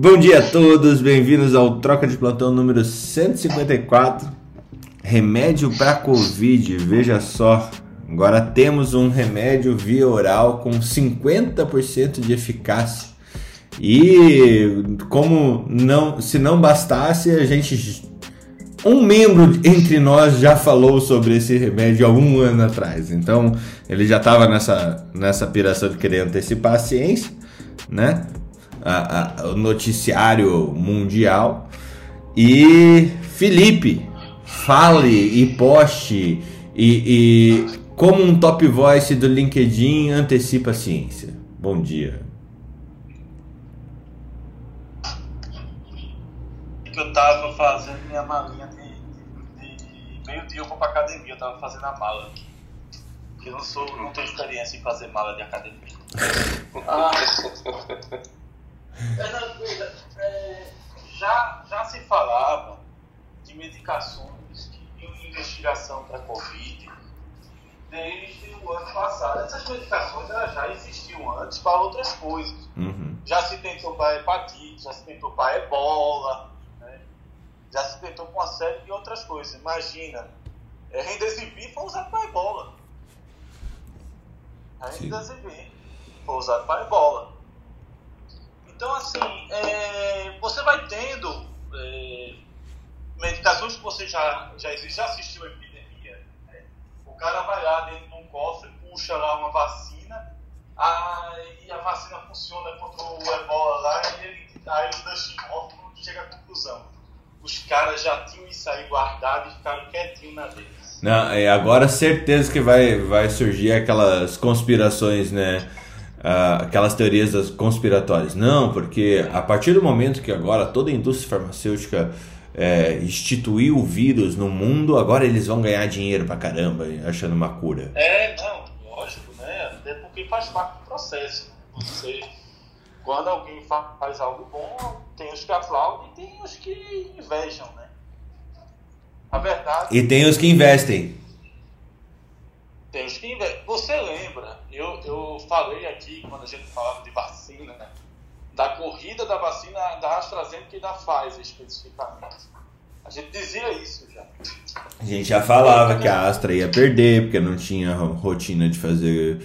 Bom dia a todos, bem-vindos ao Troca de Plantão número 154. Remédio para Covid, veja só. Agora temos um remédio via oral com 50% de eficácia. E como não, se não bastasse, a gente um membro entre nós já falou sobre esse remédio há um ano atrás. Então, ele já estava nessa, nessa piração de querer antecipar a ciência, né? A, a, o noticiário mundial. E Felipe, fale e poste e, e como um top voice do LinkedIn antecipa a ciência. Bom dia. Que eu tava fazendo minha malinha meio-dia eu vou pra academia, eu tava fazendo a mala aqui. Eu não sou, não tenho experiência em fazer mala de academia. ah, é, já, já se falava de medicações que iam em investigação para Covid desde o ano passado. Essas medicações elas já existiam antes para outras coisas. Uhum. Já se tentou para hepatite, já se tentou para ebola, já se tentou com uma série de outras coisas. Imagina, é, Remdesivir foi usado para ebola. Remdesivir foi usado para ebola. Então, assim, é, você vai tendo é, medicações que você já, já, já assistiu a epidemia. Né? O cara vai lá dentro de um cofre, puxa lá uma vacina, aí a vacina funciona contra o ebola lá, e ele, aí o Dustin Hoffman chega à conclusão os caras já tinham isso aí guardado e ficaram quietinhos na deles. Não, é, agora certeza que vai, vai surgir aquelas conspirações, né? Uh, aquelas teorias conspiratórias. Não, porque a partir do momento que agora toda a indústria farmacêutica é, instituiu o vírus no mundo, agora eles vão ganhar dinheiro pra caramba achando uma cura. É, não, lógico, né? Até porque faz parte do processo. Você quando alguém faz algo bom, tem os que aplaudem e tem os que invejam, né? A verdade. E tem os que investem. Você lembra? Eu, eu falei aqui, quando a gente falava de vacina, né? da corrida da vacina da AstraZeneca e da Pfizer especificamente. A gente dizia isso já. A gente já falava que a Astra ia perder, porque não tinha rotina de fazer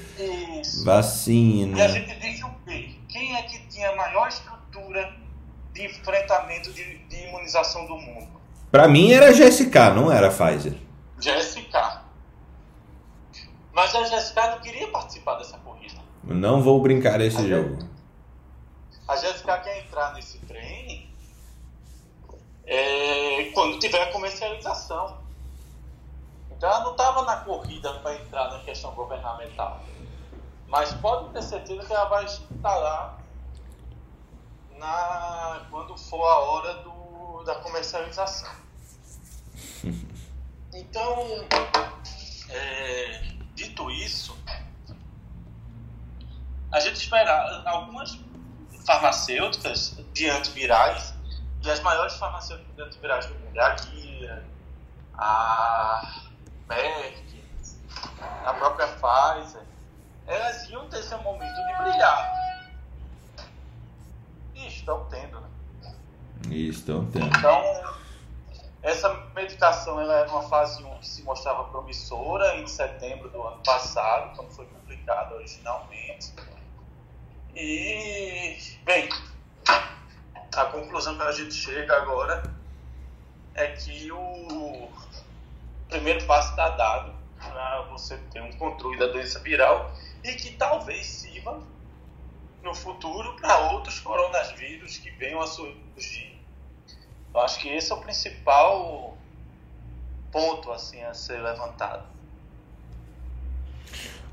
isso. vacina. E a gente disse o quem é que tinha a maior estrutura de enfrentamento de, de imunização do mundo? Para mim era GSK, não era Pfizer. GSK. Mas a GSK não queria participar dessa corrida. Não vou brincar esse a jogo. A GSK quer entrar nesse trem é, quando tiver a comercialização. Então ela não estava na corrida para entrar na questão governamental. Mas pode ter certeza que ela vai estar lá na, quando for a hora do, da comercialização. Então, é, dito isso, a gente espera algumas farmacêuticas de antivirais, e as maiores farmacêuticas de antivirais do mundo, a Guia, a Merck, a própria Pfizer, elas iam ter seu momento de brilhar. E estão tendo, né? E estão tendo. Então, essa meditação ela era uma fase 1 que se mostrava promissora em setembro do ano passado, quando foi publicada originalmente. E, bem, a conclusão que a gente chega agora é que o primeiro passo está dado para você ter um controle da doença viral e que talvez sirva no futuro para outros coronavírus que venham a surgir. Eu acho que esse é o principal ponto assim a ser levantado.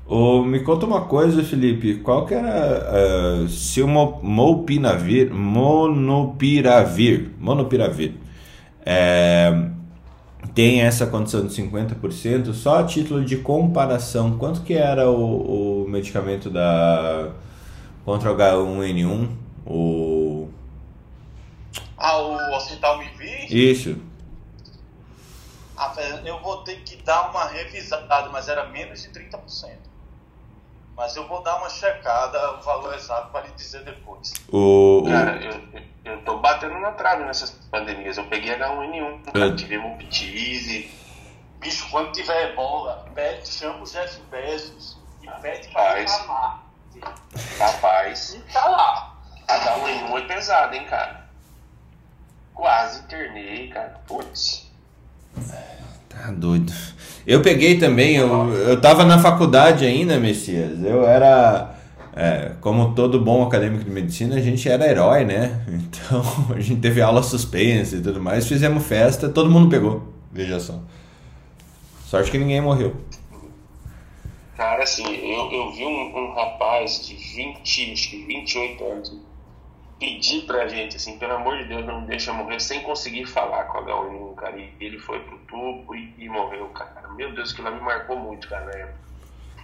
Oh, me conta uma coisa, Felipe. Qual que era uh, se o Molpinavir, monopiravir, monopiravir, é, tem essa condição de 50%, só a título de comparação, quanto que era o, o medicamento da contra o H1N1? O... Ah, o Hospital Mivir? Isso. Ah, eu vou ter que dar uma revisada, mas era menos de 30%. Mas eu vou dar uma checada, o valor exato para lhe dizer depois. O, Cara, eu, eu, atrás nessas pandemias. Eu peguei H1N1, cara, tive hepatite. Bicho, quando tiver ebola, pede, chama o Jeff Bezos e pede pra Rapaz. reclamar. Rapaz, E tá lá. H1N1 é pesado, hein, cara. Quase internei, cara. Putz. Tá doido. Eu peguei também, eu, eu tava na faculdade ainda, Messias. Eu era. é, como todo bom acadêmico de medicina, a gente era herói, né? Então a gente teve aula suspensa e tudo mais. Fizemos festa, todo mundo pegou. Veja só. Sorte que ninguém morreu. Cara, assim, eu, eu vi um, um rapaz de 20, acho que 28 anos pedir pra gente, assim, pelo amor de Deus, não me deixa morrer sem conseguir falar com a H1N1, cara. E ele foi pro tubo e, e morreu, cara. Meu Deus, que lá me marcou muito, cara, na época.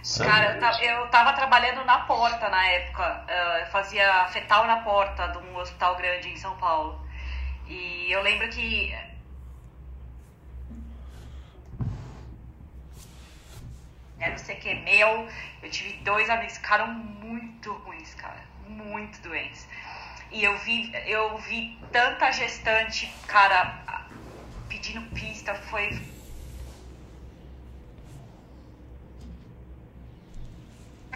Sangue Cara, eu eu tava trabalhando na porta na época. eh, Eu fazia fetal na porta de um hospital grande em São Paulo. E eu lembro que. Era o CQ meu. Eu tive dois amigos que ficaram muito ruins, cara. Muito doentes. E eu vi, eu vi tanta gestante, cara, pedindo pista. Foi,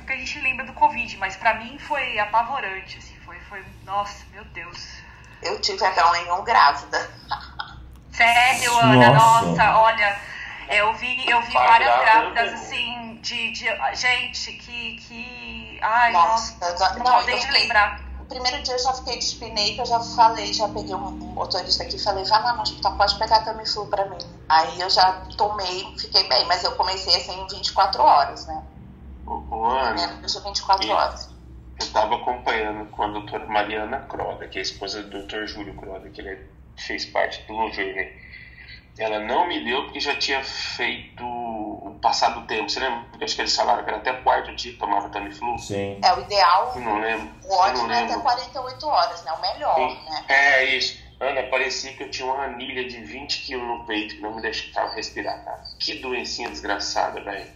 que a gente lembra do Covid, mas pra mim foi apavorante, assim, foi, foi, nossa, meu Deus. Eu tive H1N1 grávida. Sério, Ana, Nossa. nossa, olha, eu vi, eu vi várias grávida, grávidas, assim, de, de gente que, que, ai, Nossa, nossa, não, não, eu deixa eu fiquei- lembrar. Primeiro dia eu já fiquei de espinei, que eu já falei, já peguei um, um motorista aqui e falei, vai lá no hospital, pode pegar Tamiflu pra mim. Aí eu já tomei, fiquei bem, mas eu comecei assim em 24 horas, né? O, Ana, Menos de 24 Isso. horas. eu estava acompanhando com a doutora Mariana Croda, que é a esposa do Dr. Júlio Croda, que ele é- fez parte do Lover, né? Ela não me deu porque já tinha feito o passado tempo. Você lembra? Porque acho que eles falaram que era até o quarto dia que tomava Tamiflu. Sim. É, o ideal, Eu não lembro. o ótimo é até lembro. 48 horas, né? O melhor, Sim. né? É isso. Ana, parecia que eu tinha uma anilha de 20 quilos no peito que não me deixava respirar, cara. Que doencinha desgraçada, velho.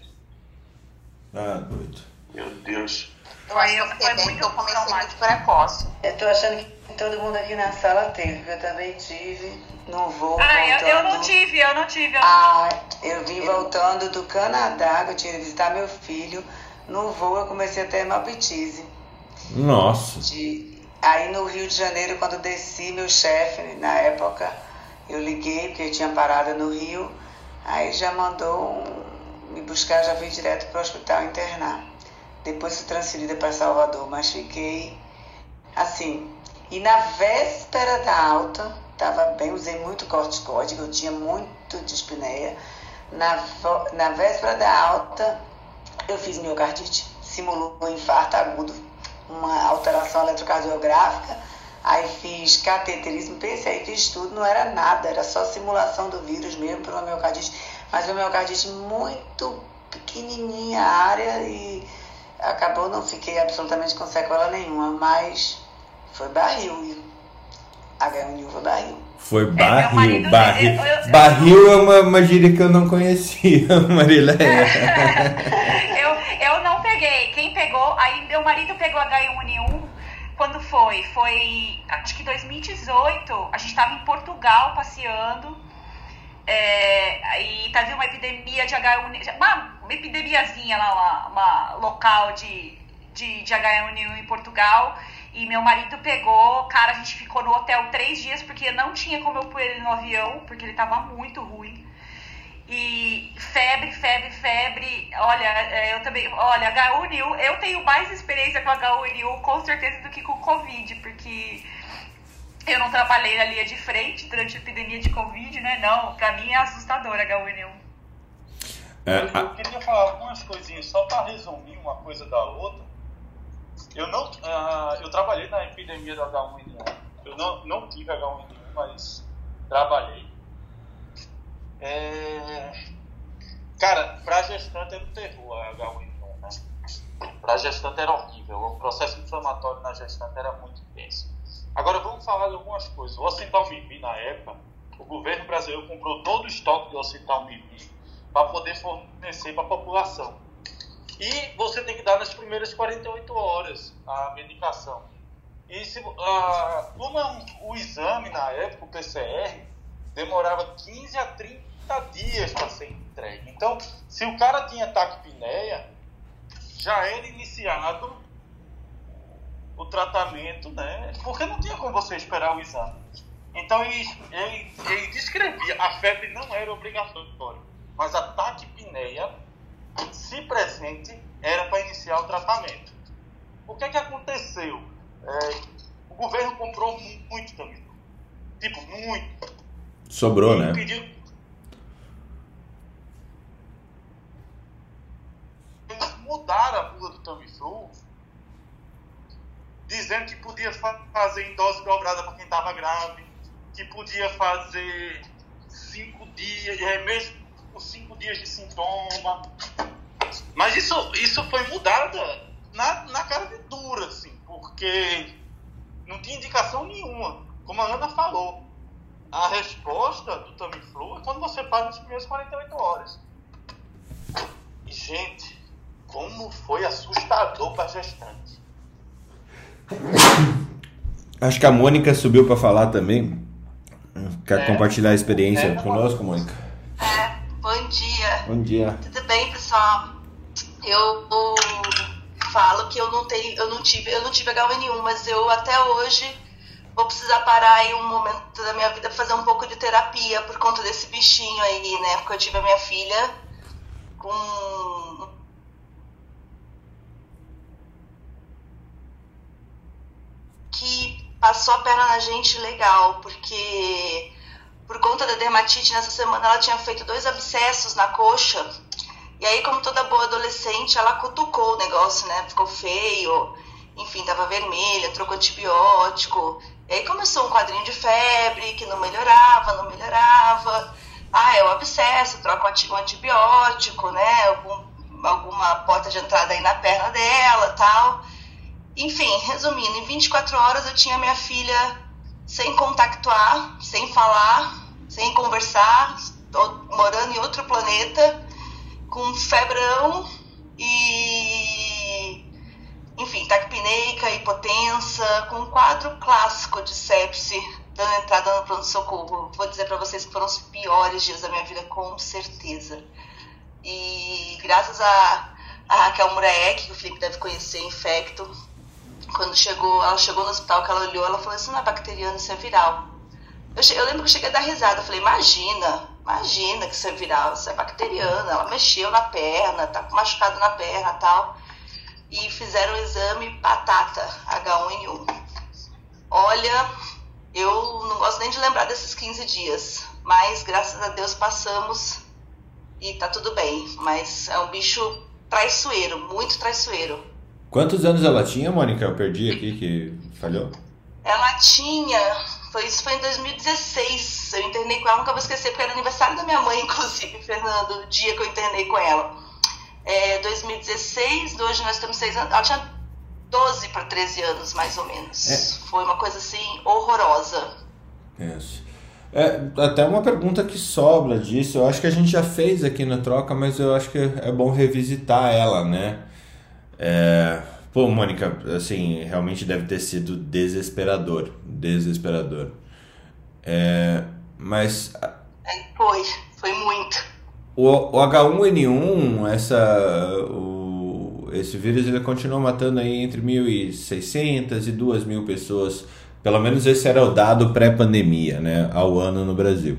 Ah, doido. Meu Deus. Eu acho que eu Foi muito porque eu comecei muito precoce. Eu tô achando que todo mundo aqui na sala teve, porque eu também tive no voo Ah, eu, voltando. eu não tive, eu não tive. Eu... Ah, eu vim voltando do Canadá, que eu tinha ido visitar meu filho. No voo eu comecei a ter hemoptise. Nossa. De... Aí no Rio de Janeiro, quando desci, meu chefe, na época, eu liguei, porque eu tinha parada no Rio, aí já mandou um- me buscar, já fui direto para o hospital internar. Depois fui transferida para Salvador, mas fiquei assim. E na véspera da alta, estava bem, usei muito corticóide, eu tinha muito dispneia. Na, na véspera da alta, eu fiz miocardite, simulou um infarto agudo, uma alteração eletrocardiográfica. Aí fiz cateterismo, pensei, fiz tudo, não era nada, era só simulação do vírus mesmo uma miocardite. Mas uma miocardite muito pequenininha a área e acabou, não fiquei absolutamente com sequela nenhuma, mas foi barril. H1N1 foi barril. Foi meu barril, marido- barril. eu- eu- Barril é uma, uma gíria que eu não conhecia, Marileia. eu, eu não peguei. Quem pegou, aí meu marido pegou H1N1 quando foi? Foi acho que 2018. A gente estava em Portugal passeando. É, e teve uma epidemia de H1N1, uma, epidemiazinha lá, uma, uma local de, de, de H1N1 em Portugal. E meu marido pegou, cara, a gente ficou no hotel três dias porque não tinha como eu pôr ele no avião, porque ele tava muito ruim. E febre, febre, febre. Olha, é, eu também. Olha, H1N1, eu tenho mais experiência com H1N1 com certeza do que com Covid, porque eu não trabalhei na linha de frente durante a epidemia de Covid, né? Não, pra mim é assustador H1N1. É, Eu, queria falar algumas coisinhas, só para resumir uma coisa da outra. Eu não, ah, eu trabalhei na epidemia do H1N1. Eu não, não tive H1N1, mas trabalhei. É... Cara, pra gestante era um terror a H1N1, né? Pra gestante era horrível. O processo inflamatório na gestante era muito intenso. Agora vamos falar de algumas coisas. O Ocentalmivir, na época, o governo brasileiro comprou todo o estoque de Ocentalmivir para poder fornecer para a população. E você tem que dar nas primeiras 48 horas a medicação. E se, é um, o exame na época, o PCR, demorava 15 a 30 dias para ser entregue. Então, se o cara tinha taquipneia, já era iniciado o tratamento, né? Porque não tinha como você esperar o exame. Então ele, ele, ele descrevia, a febre não era obrigatória, mas a taquipneia, se presente, era para iniciar o tratamento. O que é que aconteceu? É, o governo comprou muito também. Tipo, muito. Sobrou, né? Pediu, eles mudaram a bula do Tamiflu, dizendo que podia fa- fazer em dose dobrada para quem estava grave, que podia fazer cinco dias, é, mesmo com cinco dias de sintoma. Mas isso, isso foi mudado na, na cara de dura, assim, porque não tinha indicação nenhuma. Como a Ana falou, a resposta do Tamiflu é quando você faz nas primeiras 48 horas. E, gente, como foi assustador para gestante. Acho que a Mônica subiu para falar também. Quer É. compartilhar a experiência É. conosco, Mônica? Bom dia. Tudo bem, pessoal? Eu falo que eu não tenho, eu não tive, eu não tive H1N1, mas eu até hoje vou precisar parar em um momento da minha vida fazer um pouco de terapia por conta desse bichinho aí, né? Porque eu tive a minha filha com que passou a perna na gente legal, porque por conta da dermatite nessa semana ela tinha feito dois abscessos na coxa. E aí, como toda boa adolescente, ela cutucou o negócio, né? Ficou feio, enfim, tava vermelha, trocou antibiótico. E aí começou um quadrinho de febre que não melhorava, não melhorava. Ah, é o abscesso, troca um anti- antibiótico, né? Algum, alguma porta de entrada aí na perna dela tal. Enfim, resumindo, em 24 horas eu tinha minha filha sem contactuar, sem falar, sem conversar, morando em outro planeta, com febrão e. Enfim, taquipneica, hipotensa, com um quadro clássico de sepse, dando entrada no pronto-socorro. Vou dizer para vocês que foram os piores dias da minha vida, com certeza. E graças a, a Raquel Muraek, que o Felipe deve conhecer, infecto, quando chegou, ela chegou no hospital que ela olhou, ela falou: Isso não é bacteriano, isso é viral. Eu, eu lembro que eu cheguei a dar risada. Eu falei: Imagina, imagina que isso é viral, isso é bacteriano. Ela mexeu na perna, tá machucado na perna tal. E fizeram o exame batata, H1N1. Olha, eu não gosto nem de lembrar desses 15 dias, mas graças a Deus passamos e tá tudo bem. Mas é um bicho traiçoeiro, muito traiçoeiro. Quantos anos ela tinha, Mônica? Eu perdi aqui que falhou. Ela tinha. Foi, isso foi em 2016. Eu internei com ela, nunca vou esquecer, porque era aniversário da minha mãe, inclusive, Fernando, o dia que eu internei com ela. É, 2016, hoje nós temos seis anos. Ela tinha 12 para 13 anos, mais ou menos. É. Foi uma coisa assim horrorosa. Isso. É, até uma pergunta que sobra disso, eu acho que a gente já fez aqui na troca, mas eu acho que é bom revisitar ela, né? É, pô, Mônica, assim, realmente deve ter sido desesperador, desesperador. É, mas É, foi, foi muito. o, o H1N1, essa, o, esse vírus, ele continua matando aí entre 1.600 e 2.000 pessoas. Pelo menos esse era o dado pré-pandemia, né? Ao ano no Brasil.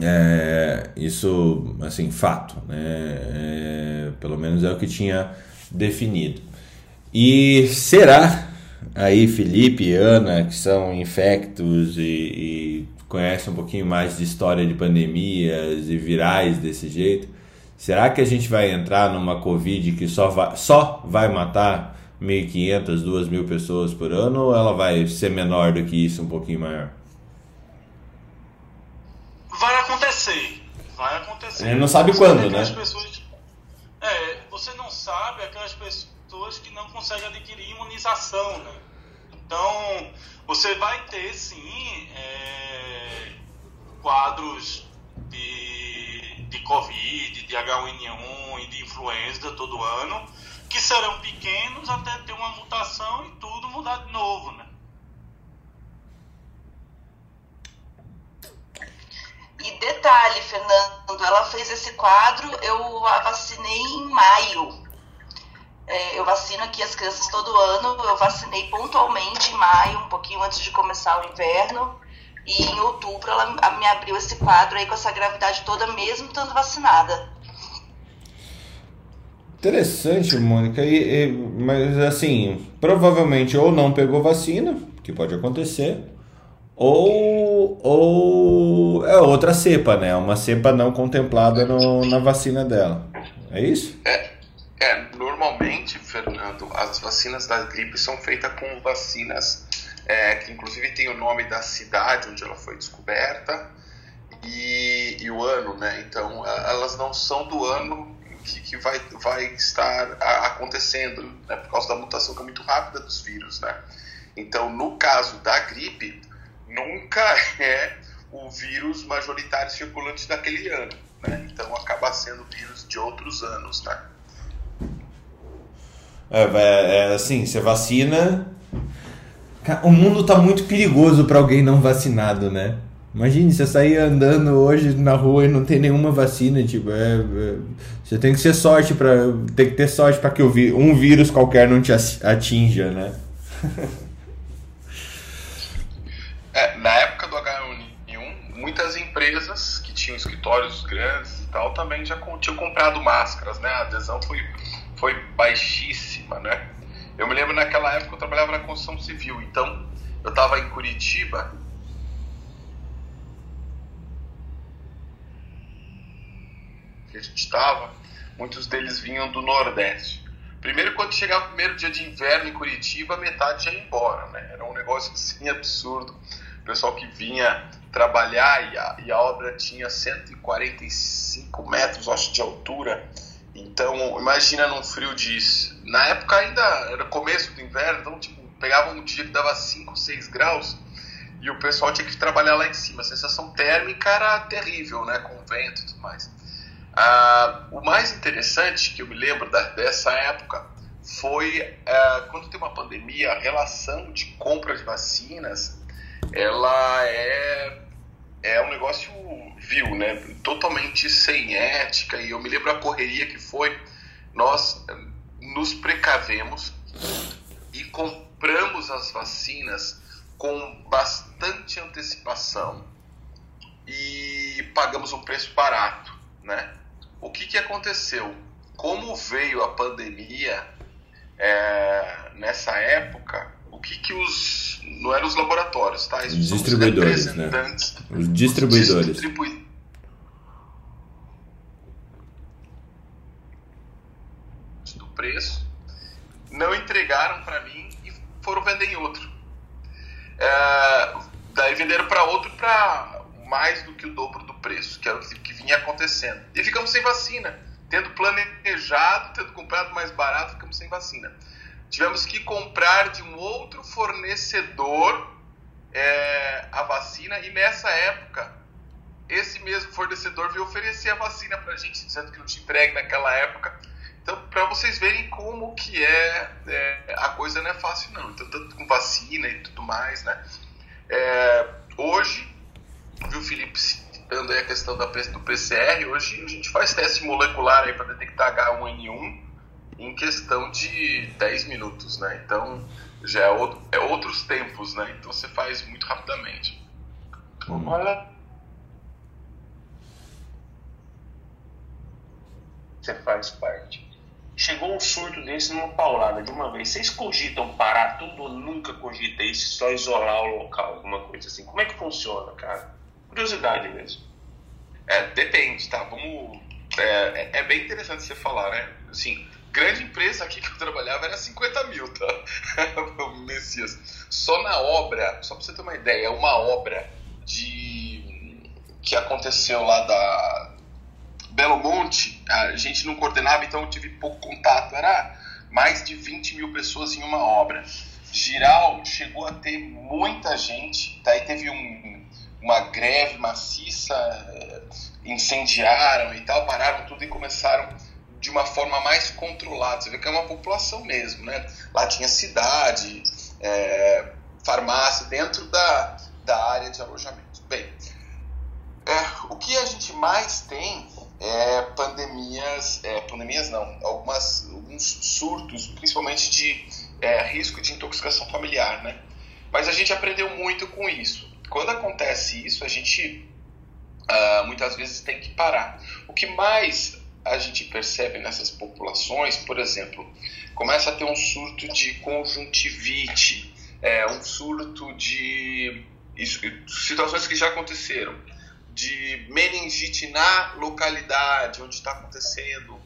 É, isso, assim, fato, né? É, pelo menos é o que tinha definido. E será aí Felipe e Ana, que são infectos e, e conhecem um pouquinho mais de história de pandemias e virais desse jeito, será que a gente vai entrar numa Covid que só vai, só vai matar 1.500, 2.000 pessoas por ano ou ela vai ser menor do que isso, um pouquinho maior? Vai acontecer. Ele não sabe Você quando, tem aquelas né? Pessoas, é, você não sabe aquelas pessoas que não conseguem adquirir imunização, né? Então, você vai ter sim é, quadros de, de Covid, de H1N1 e de influenza todo ano, que serão pequenos até ter uma mutação e tudo, mudar de novo, né? E detalhe, Fernando, ela fez esse quadro, eu a vacinei em maio. É, eu vacino aqui as crianças todo ano, eu vacinei pontualmente em maio, um pouquinho antes de começar o inverno. E em outubro ela me abriu esse quadro aí com essa gravidade toda, mesmo estando vacinada. Interessante, Mônica. E, e, mas assim, provavelmente ou não pegou vacina, que pode acontecer, ou, ou é outra cepa, né? Uma cepa não contemplada no, na vacina dela. É isso? É, é, normalmente, Fernando, as vacinas da gripe são feitas com vacinas é, que inclusive tem o nome da cidade onde ela foi descoberta e, e o ano, né? Então, elas não são do ano que, que vai, vai estar acontecendo, né? Por causa da mutação que é muito rápida dos vírus, né? Então, no caso da gripe, nunca é o vírus majoritário circulante daquele ano, né? Então, acaba sendo vírus de outros anos, né? É, é, é assim, você vacina. O mundo tá muito perigoso para alguém não vacinado, né? Imagine você sair andando hoje na rua e não tem nenhuma vacina, tipo, é, é você tem que ser sorte para tem que ter sorte para que um vírus qualquer não te atinja, né? é, na época do H1N1, muitas empresas que tinham escritórios grandes e tal também já tinham comprado máscaras, né? A adesão foi foi baixíssima, né? Eu me lembro naquela época eu trabalhava na construção civil, então eu estava em Curitiba que a gente estava, muitos deles vinham do Nordeste. Primeiro, quando chegava o primeiro dia de inverno em Curitiba, metade ia embora, né? Era um negócio assim absurdo. O pessoal que vinha trabalhar e a, e a obra tinha 145 metros, acho, de altura. Então, imagina num frio de. Na época ainda era começo do inverno, então, tipo, pegava um dia que dava 5, 6 graus e o pessoal tinha que trabalhar lá em cima. A sensação térmica era terrível, né? Com vento e tudo mais. Ah, o mais interessante que eu me lembro da, dessa época foi ah, quando tem uma pandemia, a relação de compra de vacinas ela é, é um negócio vil, né? Totalmente sem ética. E eu me lembro a correria que foi. Nós eh, nos precavemos e compramos as vacinas com bastante antecipação e pagamos um preço barato, né? O que, que aconteceu? Como veio a pandemia é, nessa época, o que, que os. Não eram os laboratórios, tá? Os distribuidores, né? Os distribuidores. Os distribu... do preço, não entregaram para mim e foram vender em outro. É, daí venderam para outro para mais do que o dobro do preço, que era o que vinha acontecendo. E ficamos sem vacina. Tendo planejado, tendo comprado mais barato, ficamos sem vacina. Tivemos que comprar de um outro fornecedor é, a vacina, e nessa época, esse mesmo fornecedor veio oferecer a vacina para a gente, dizendo que não tinha entregue naquela época. Então, para vocês verem como que é, é, a coisa não é fácil não. Então, tanto com vacina e tudo mais, né? É, hoje, viu, Felipe, citando aí a questão da, do PCR, hoje a gente faz teste molecular aí para detectar H1N1 em questão de 10 minutos, né? Então já é, outro, é outros tempos, né? Então você faz muito rapidamente. Olha. Você faz parte. Chegou um surto desse numa paulada de uma vez. Vocês cogitam parar tudo ou nunca cogitei só isolar o local, alguma coisa assim? Como é que funciona, cara? Curiosidade mesmo. É, depende, tá? Vamos. É, é, é bem interessante você falar, né? Assim, grande empresa aqui que eu trabalhava era 50 mil, tá? Messias. Só na obra, só pra você ter uma ideia, uma obra de que aconteceu lá da Belo Monte, a gente não coordenava, então eu tive pouco contato. Era mais de 20 mil pessoas em uma obra. Giral chegou a ter muita gente, daí teve um uma greve maciça, eh, incendiaram e tal, pararam tudo e começaram de uma forma mais controlada. Você vê que é uma população mesmo, né? Lá tinha cidade, é, farmácia dentro da, da área de alojamento. Bem, é, o que a gente mais tem é pandemias, é, pandemias não, algumas, alguns surtos, principalmente de é, risco de intoxicação familiar, né? Mas a gente aprendeu muito com isso. Quando acontece isso, a gente uh, muitas vezes tem que parar. O que mais a gente percebe nessas populações, por exemplo, começa a ter um surto de conjuntivite, é, um surto de isso, situações que já aconteceram, de meningite na localidade onde está acontecendo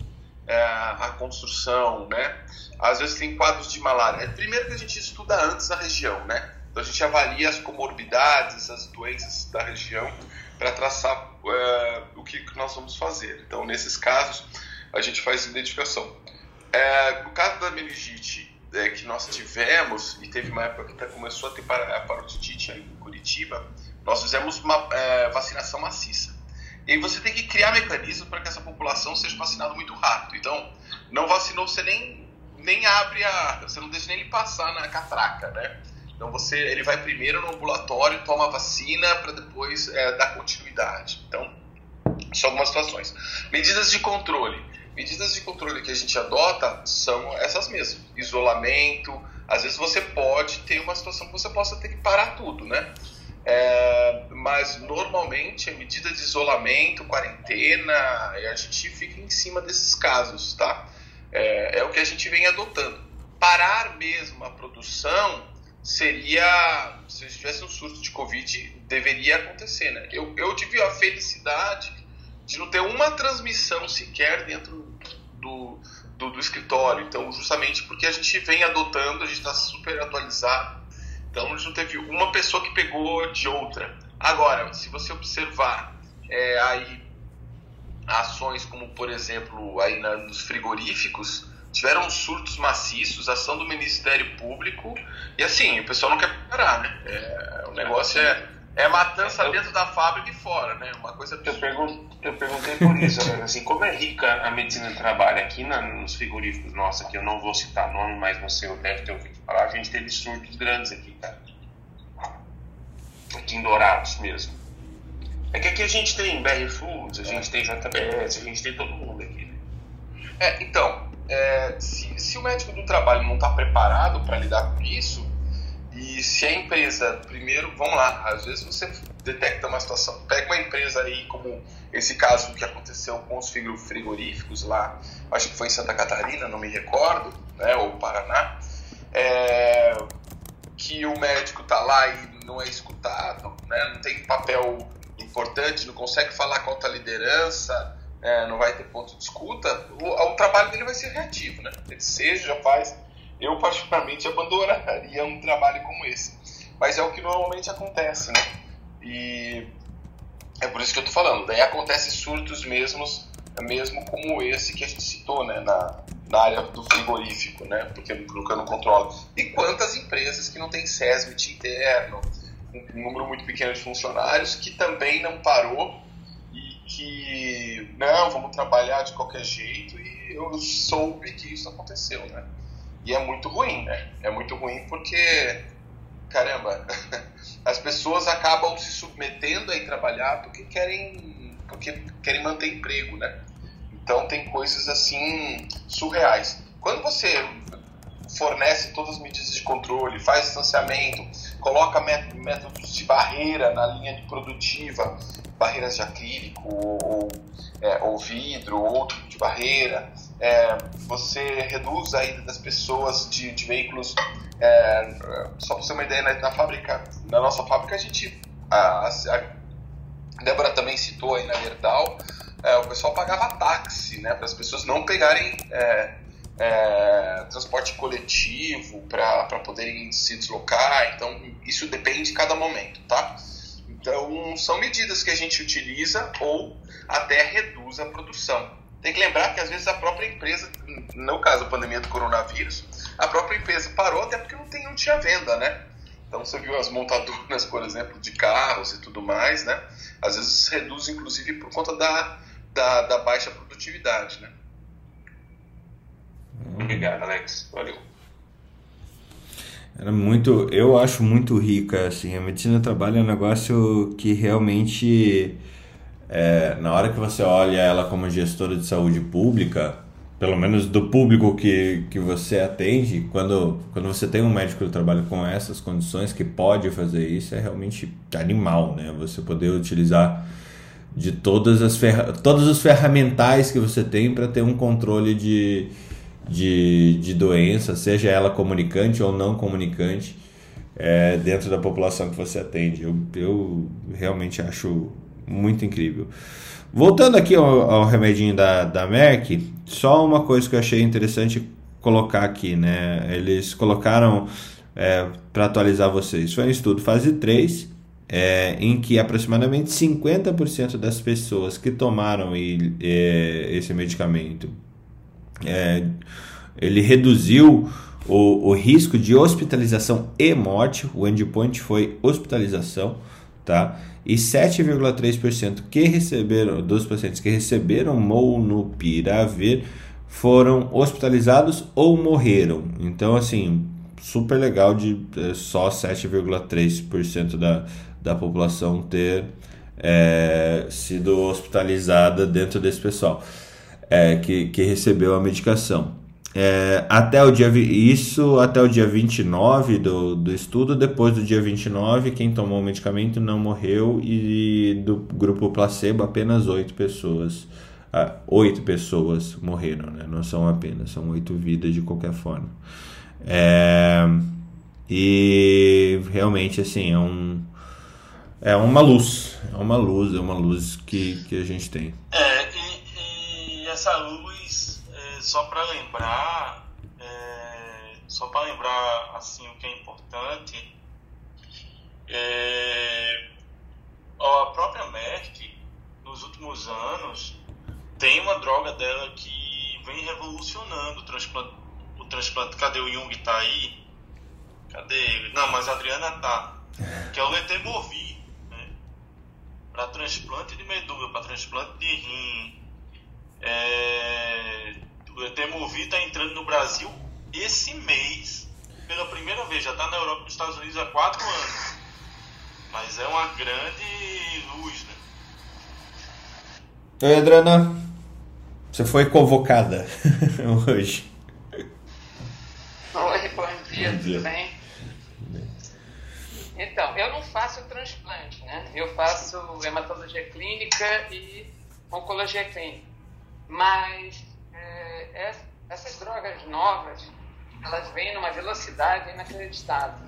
é, a construção, né? Às vezes tem quadros de malária. É, primeiro que a gente estuda antes a região, né? Então a gente avalia as comorbidades, as doenças da região para traçar é, o que nós vamos fazer. Então nesses casos a gente faz identificação. É, no caso da meningite é, que nós tivemos e teve uma época que começou a ter a parotite aí em Curitiba, nós fizemos uma é, vacinação maciça. E aí você tem que criar mecanismos para que essa população seja vacinada muito rápido. Então, não vacinou, você nem, nem abre a. Você não deixa nem ele passar na catraca, né? Então você, ele vai primeiro no ambulatório, toma a vacina para depois é, dar continuidade. Então, são algumas situações. Medidas de controle. Medidas de controle que a gente adota são essas mesmas. Isolamento. Às vezes você pode ter uma situação que você possa ter que parar tudo, né? É, mas normalmente a medida de isolamento, quarentena, a gente fica em cima desses casos, tá? É, é o que a gente vem adotando. Parar mesmo a produção seria, se tivesse um surto de Covid, deveria acontecer, né? Eu, eu tive a felicidade de não ter uma transmissão sequer dentro do, do, do escritório. Então, justamente porque a gente vem adotando, a gente está super atualizado então não teve uma pessoa que pegou de outra. Agora, se você observar é, aí ações como, por exemplo, aí na, nos frigoríficos, tiveram surtos maciços, ação do Ministério Público, e assim, o pessoal não quer parar, né? É, o negócio é, é matança eu, dentro da fábrica e fora, né? Uma coisa eu, pergun eu perguntei por isso, né? assim, como é rica a medicina do trabalho aqui na, nos frigoríficos, nossa, que eu não vou citar nome, mas você deve ter ouvido falar, a gente teve surtos grandes aqui, cara. Aqui em Dourados mesmo. É que aqui a gente tem BR Foods, a gente tem JBS, a gente tem todo mundo aqui. Né? É, então, é, se, se o médico do trabalho não está preparado para lidar com isso, e se a empresa, primeiro, vamos lá, às vezes você detecta uma situação, pega uma empresa aí como esse caso que aconteceu com os frigoríficos lá, acho que foi em Santa Catarina, não me recordo, né, ou Paraná, é, que o médico está lá e não é escutado, né, não tem papel importante, não consegue falar com a alta liderança, é, não vai ter ponto de escuta, o, o, trabalho dele vai ser reativo, né? Ele seja, faz. Eu, particularmente, abandonaria um trabalho como esse. Mas é o que normalmente acontece, né? E é por isso que eu tô falando. Daí acontece surtos mesmos, mesmo como esse que a gente citou, né? Na, na área do frigorífico, né? Porque, eu não controlo. E quantas empresas que não tem SESMIT interno, um número muito pequeno de funcionários, que também não parou que, não, vamos trabalhar de qualquer jeito. E eu soube que isso aconteceu, né? E é muito ruim, né? É muito ruim porque, caramba, as pessoas acabam se submetendo a ir trabalhar porque querem, porque querem manter emprego, né? Então tem coisas assim surreais. Quando você fornece todas as medidas de controle, faz distanciamento, coloca métodos de barreira na linha de produtiva, barreiras de acrílico ou, é, ou vidro, ou outro tipo de barreira, é, você reduz a ida das pessoas de, de veículos. É, só para você ter uma ideia, na, na, fábrica, na nossa fábrica a gente. A, a Débora também citou aí na Gerdau, é, o pessoal pagava táxi, né, para as pessoas não pegarem é, é, transporte coletivo para poderem se deslocar. Então, isso depende de cada momento, tá? Então, são medidas que a gente utiliza ou até reduz a produção. Tem que lembrar que às vezes a própria empresa, no caso da pandemia do coronavírus, a própria empresa parou até porque não, tem, não tinha venda, né? Então você viu as montadoras, por exemplo, de carros e tudo mais, né? Às vezes reduz, inclusive, por conta da, da, da baixa produtividade, né? Obrigado, Alex. Valeu. Era muito, eu acho muito rica, assim, a medicina do trabalho é um negócio que realmente, é, na hora que você olha ela como gestora de saúde pública, pelo menos do público que, que você atende, quando, quando você tem um médico do trabalho com essas condições que pode fazer isso, é realmente animal, né? Você poder utilizar de todas as ferra todos os ferramentais que você tem para ter um controle de, de, de doença, seja ela comunicante ou não comunicante, é, dentro da população que você atende. Eu, eu realmente acho muito incrível. Voltando aqui ao, ao remedinho da, da Merck, só uma coisa que eu achei interessante colocar aqui, né? Eles colocaram é, para atualizar vocês. Foi um estudo fase 3, é, em que aproximadamente 50% das pessoas que tomaram é, esse medicamento é, ele reduziu o, o risco de hospitalização e morte, o endpoint foi hospitalização, tá? E 7,3% que receberam dos pacientes que receberam molnupiravir foram hospitalizados ou morreram. Então, assim, super legal de é, só 7,3% da, da população ter é, sido hospitalizada dentro desse pessoal é, que, que recebeu a medicação. É, até o dia isso até o dia 29 do, do estudo, depois do dia 29, quem tomou o medicamento não morreu e do grupo placebo apenas 8 pessoas. Ah, 8 pessoas morreram, né? não são apenas, são 8 vidas de qualquer forma. É, e realmente assim é um é uma luz, é uma luz, é uma luz que, que a gente tem. É, essa luz, é, só para lembrar, é, só para lembrar assim o que é importante, é, a própria Merck, nos últimos anos, tem uma droga dela que vem revolucionando o transplante. O transplante cadê o Jung? Tá aí? Cadê ele? Não, mas a Adriana tá. Que é o Letemovir para transplante de medula, para transplante de rim. É, o Etemovir está entrando no Brasil esse mês, pela primeira vez. Já está na Europa e nos Estados Unidos há quatro anos. Mas é uma grande luz, né? Oi, Adriana. Você foi convocada hoje. Oi, bom dia, bom dia. tudo bem? Então, eu não faço transplante, né? Eu faço hematologia clínica e oncologia clínica. Mas é, essas drogas novas, elas vêm numa velocidade inacreditável.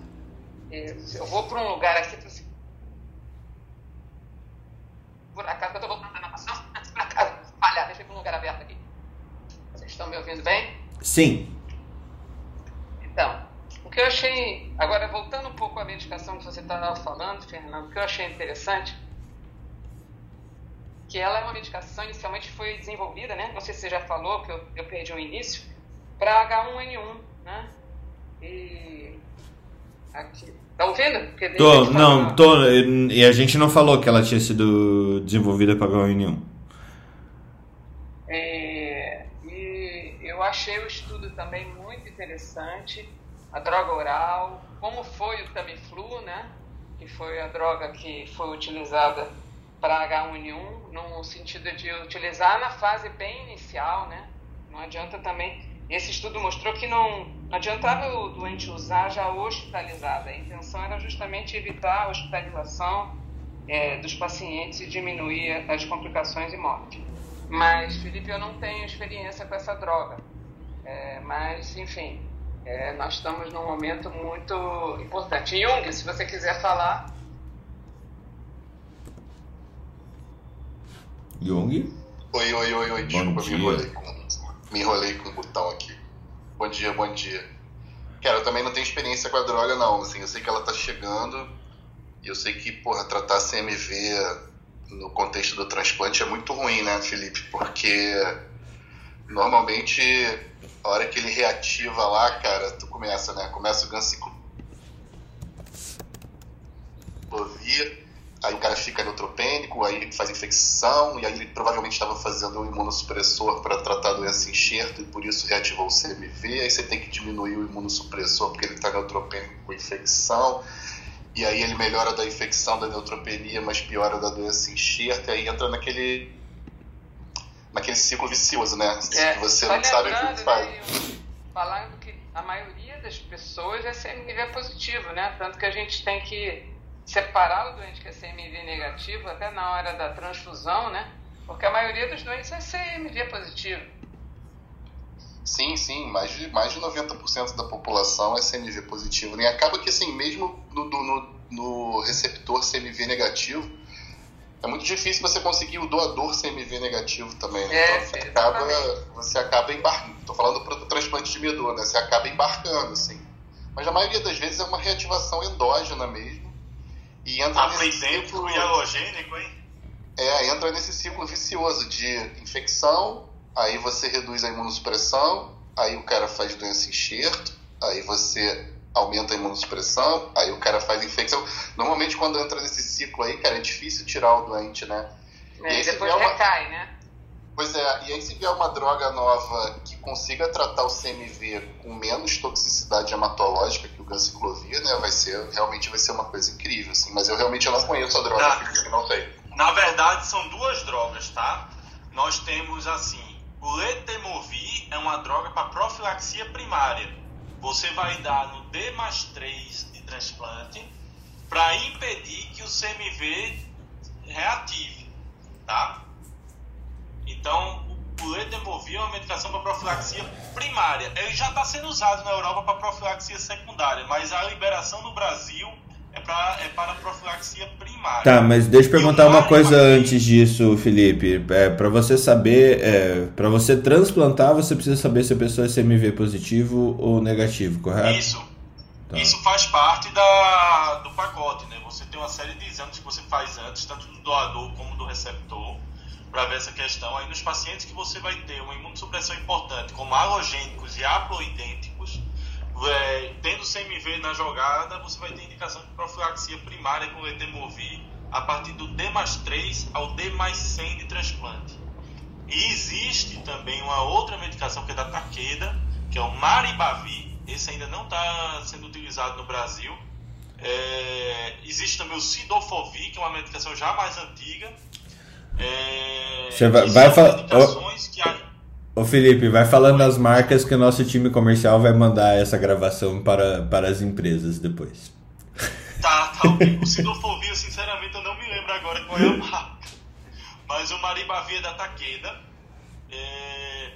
Eu vou para um lugar aqui, por acaso, eu estou voltando da natação, por acaso, falhar, deixa eu ir para um lugar aberto aqui. Vocês estão me ouvindo bem? Sim. Então, o que eu achei, agora voltando um pouco à medicação que você estava falando, Fernando, o que eu achei interessante, que ela é uma medicação inicialmente foi desenvolvida, né? Não sei se você já falou, que eu, eu perdi o início, para H1N1, né? E aqui, tá ouvindo? Tô, não, tô, e a gente não falou que ela tinha sido desenvolvida para H1N1. É, e eu achei o estudo também muito interessante a droga oral, como foi o Tamiflu, né? Que foi a droga que foi utilizada para H1N1, no sentido de utilizar na fase bem inicial, né? Não adianta também. Esse estudo mostrou que não, não adiantava o doente usar já hospitalizado. A intenção era justamente evitar a hospitalização é, dos pacientes e diminuir as complicações e morte. Mas, Felipe, eu não tenho experiência com essa droga. É, mas, enfim, é, nós estamos num momento muito importante. Jung, se você quiser falar. Jung? Oi, oi, oi, oi. Desculpa, me enrolei, com, me enrolei com o botão aqui. Bom dia, bom dia. Cara, eu também não tenho experiência com a droga, não. Assim, eu sei que ela tá chegando e eu sei que, porra, tratar CMV no contexto do transplante é muito ruim, né, Felipe? Porque normalmente a hora que ele reativa lá, cara, tu começa, né? Começa o ganciclovir, aí o cara fica neutropênico, aí ele faz infecção, e aí ele provavelmente estava fazendo um imunossupressor para tratar a doença enxerto e por isso reativou o CMV, aí você tem que diminuir o imunossupressor porque ele está neutropênico com infecção, e aí ele melhora da infecção da neutropenia, mas piora da doença enxerto, e aí entra naquele naquele ciclo vicioso, né? É, você só não sabe o que faz. né, falando que a maioria das pessoas é CMV positivo, né? Tanto que a gente tem que separar o doente que é CMV negativo até na hora da transfusão, né? Porque a maioria dos doentes é CMV positivo. Sim, sim, mais de, mais de 90% da população é CMV positivo. né? E acaba que, assim, mesmo no, no, no receptor CMV negativo, é muito difícil você conseguir o doador CMV negativo também, né? É, então você acaba, você acaba embarcando. Tô falando para transplante de medula, né? Você acaba embarcando, assim. Mas a maioria das vezes é uma reativação endógena mesmo. E entra nesse Aplidêntico ciclo- e halogênico, hein? é, entra nesse ciclo vicioso de infecção, aí você reduz a imunossupressão, aí o cara faz doença enxerto, aí você aumenta a imunossupressão, aí o cara faz infecção. Normalmente quando entra nesse ciclo aí, cara, é difícil tirar o doente, né? né? E aí depois uma- recai, né? Pois é, e aí se vier uma droga nova que consiga tratar o CMV com menos toxicidade hematológica que o ganciclovir, né, vai ser, realmente vai ser uma coisa incrível, assim. Mas eu realmente eu não conheço a droga, Tá. eu não sei. Na verdade, são duas drogas, tá? Nós temos assim, o letemovir é uma droga para profilaxia primária. Você vai dar no D mais 3 de transplante para impedir que o CMV reative, tá? Então, o letemovir é uma medicação para profilaxia primária. Ele já está sendo usado na Europa para profilaxia secundária, mas a liberação no Brasil é, pra, é para profilaxia primária. Tá, mas deixa eu perguntar uma coisa antes disso, Felipe. É, para você saber, é, para você transplantar, você precisa saber se a pessoa é CMV positivo ou negativo, correto? Isso. Tá. Isso faz parte da, do pacote, né? Você tem uma série de exames que você faz antes, tanto do doador como do receptor, para ver essa questão. Aí nos pacientes que você vai ter uma imunossupressão importante, como halogênicos e haploidênticos, é, tendo CMV na jogada, você vai ter indicação de profilaxia primária com letemovir a partir do D mais 3 ao D mais 100 de transplante. E existe também uma outra medicação que é da Takeda, que é o Maribavir. Esse ainda não está sendo utilizado no Brasil. É, existe também o Sidofovir, que é uma medicação já mais antiga. É, Você vai- vai Ô Felipe, vai falando das marcas que o nosso time comercial vai mandar essa gravação para, para as empresas depois. Tá, tá ok. O Sidofovir, sinceramente, eu não me lembro agora qual é a marca. Mas o Maribavir é da Takeda. É,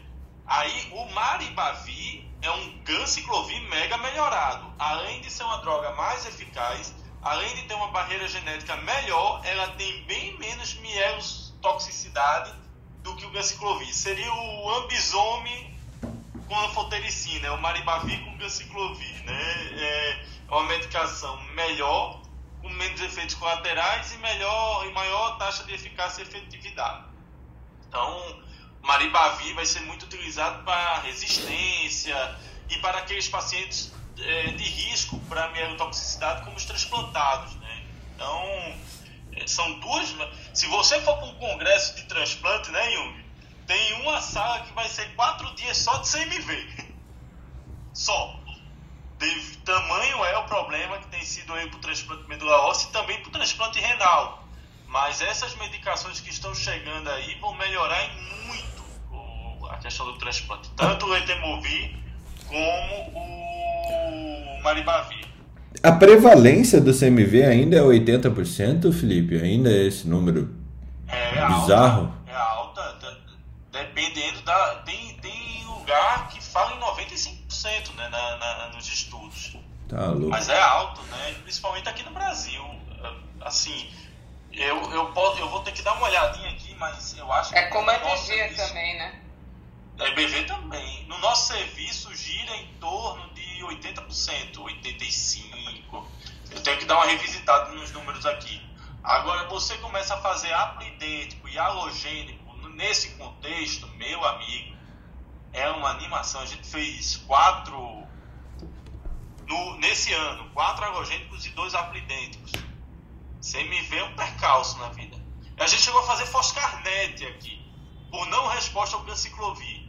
Aí, o Maribavir é um ganciclovir mega melhorado. Além de ser uma droga mais eficaz, além de ter uma barreira genética melhor, ela tem bem menos mielotoxicidade do que o ganciclovir. Seria o ambisome com anfotericina, é o Maribavir com ganciclovir, né? É uma medicação melhor, com menos efeitos colaterais e melhor e maior taxa de eficácia e efetividade. Então, Maribavir vai ser muito utilizado para resistência e para aqueles pacientes eh, de risco para mielotoxicidade, como os transplantados, né? Então, são duas. Se você for para um congresso de transplante, né, Jung? Tem uma sala que vai ser quatro dias só de CMV. Só. De tamanho é o problema que tem sido aí para o transplante medula óssea e também para o transplante renal. Mas essas medicações que estão chegando aí vão melhorar muito o- a questão do transplante. Tanto o Letemovir como o Maribavir. A prevalência do CMV ainda é 80%, Felipe? Ainda é esse número É bizarro? alta. É alta. da- Dependendo da. Tem, tem lugar que fala em 95% né, na, na- nos estudos. Tá louco. Mas é alto, né? Principalmente aqui no Brasil. Assim, eu, eu, posso, eu vou ter que dar uma olhadinha aqui, mas eu acho É que como no a serviço- também, né? A EBV também. No nosso serviço gira em torno de 80%, 85%. Eu tenho que dar uma revisitada nos números aqui. Agora, você começa a fazer aplidêntico e halogênico nesse contexto, meu amigo, é uma animação. A gente fez quatro no, nesse ano, quatro halogênicos e dois aplidênticos. CMV é um percalço. na vida. A gente chegou a fazer Foscarnet aqui, por não resposta ao Ganciclovir.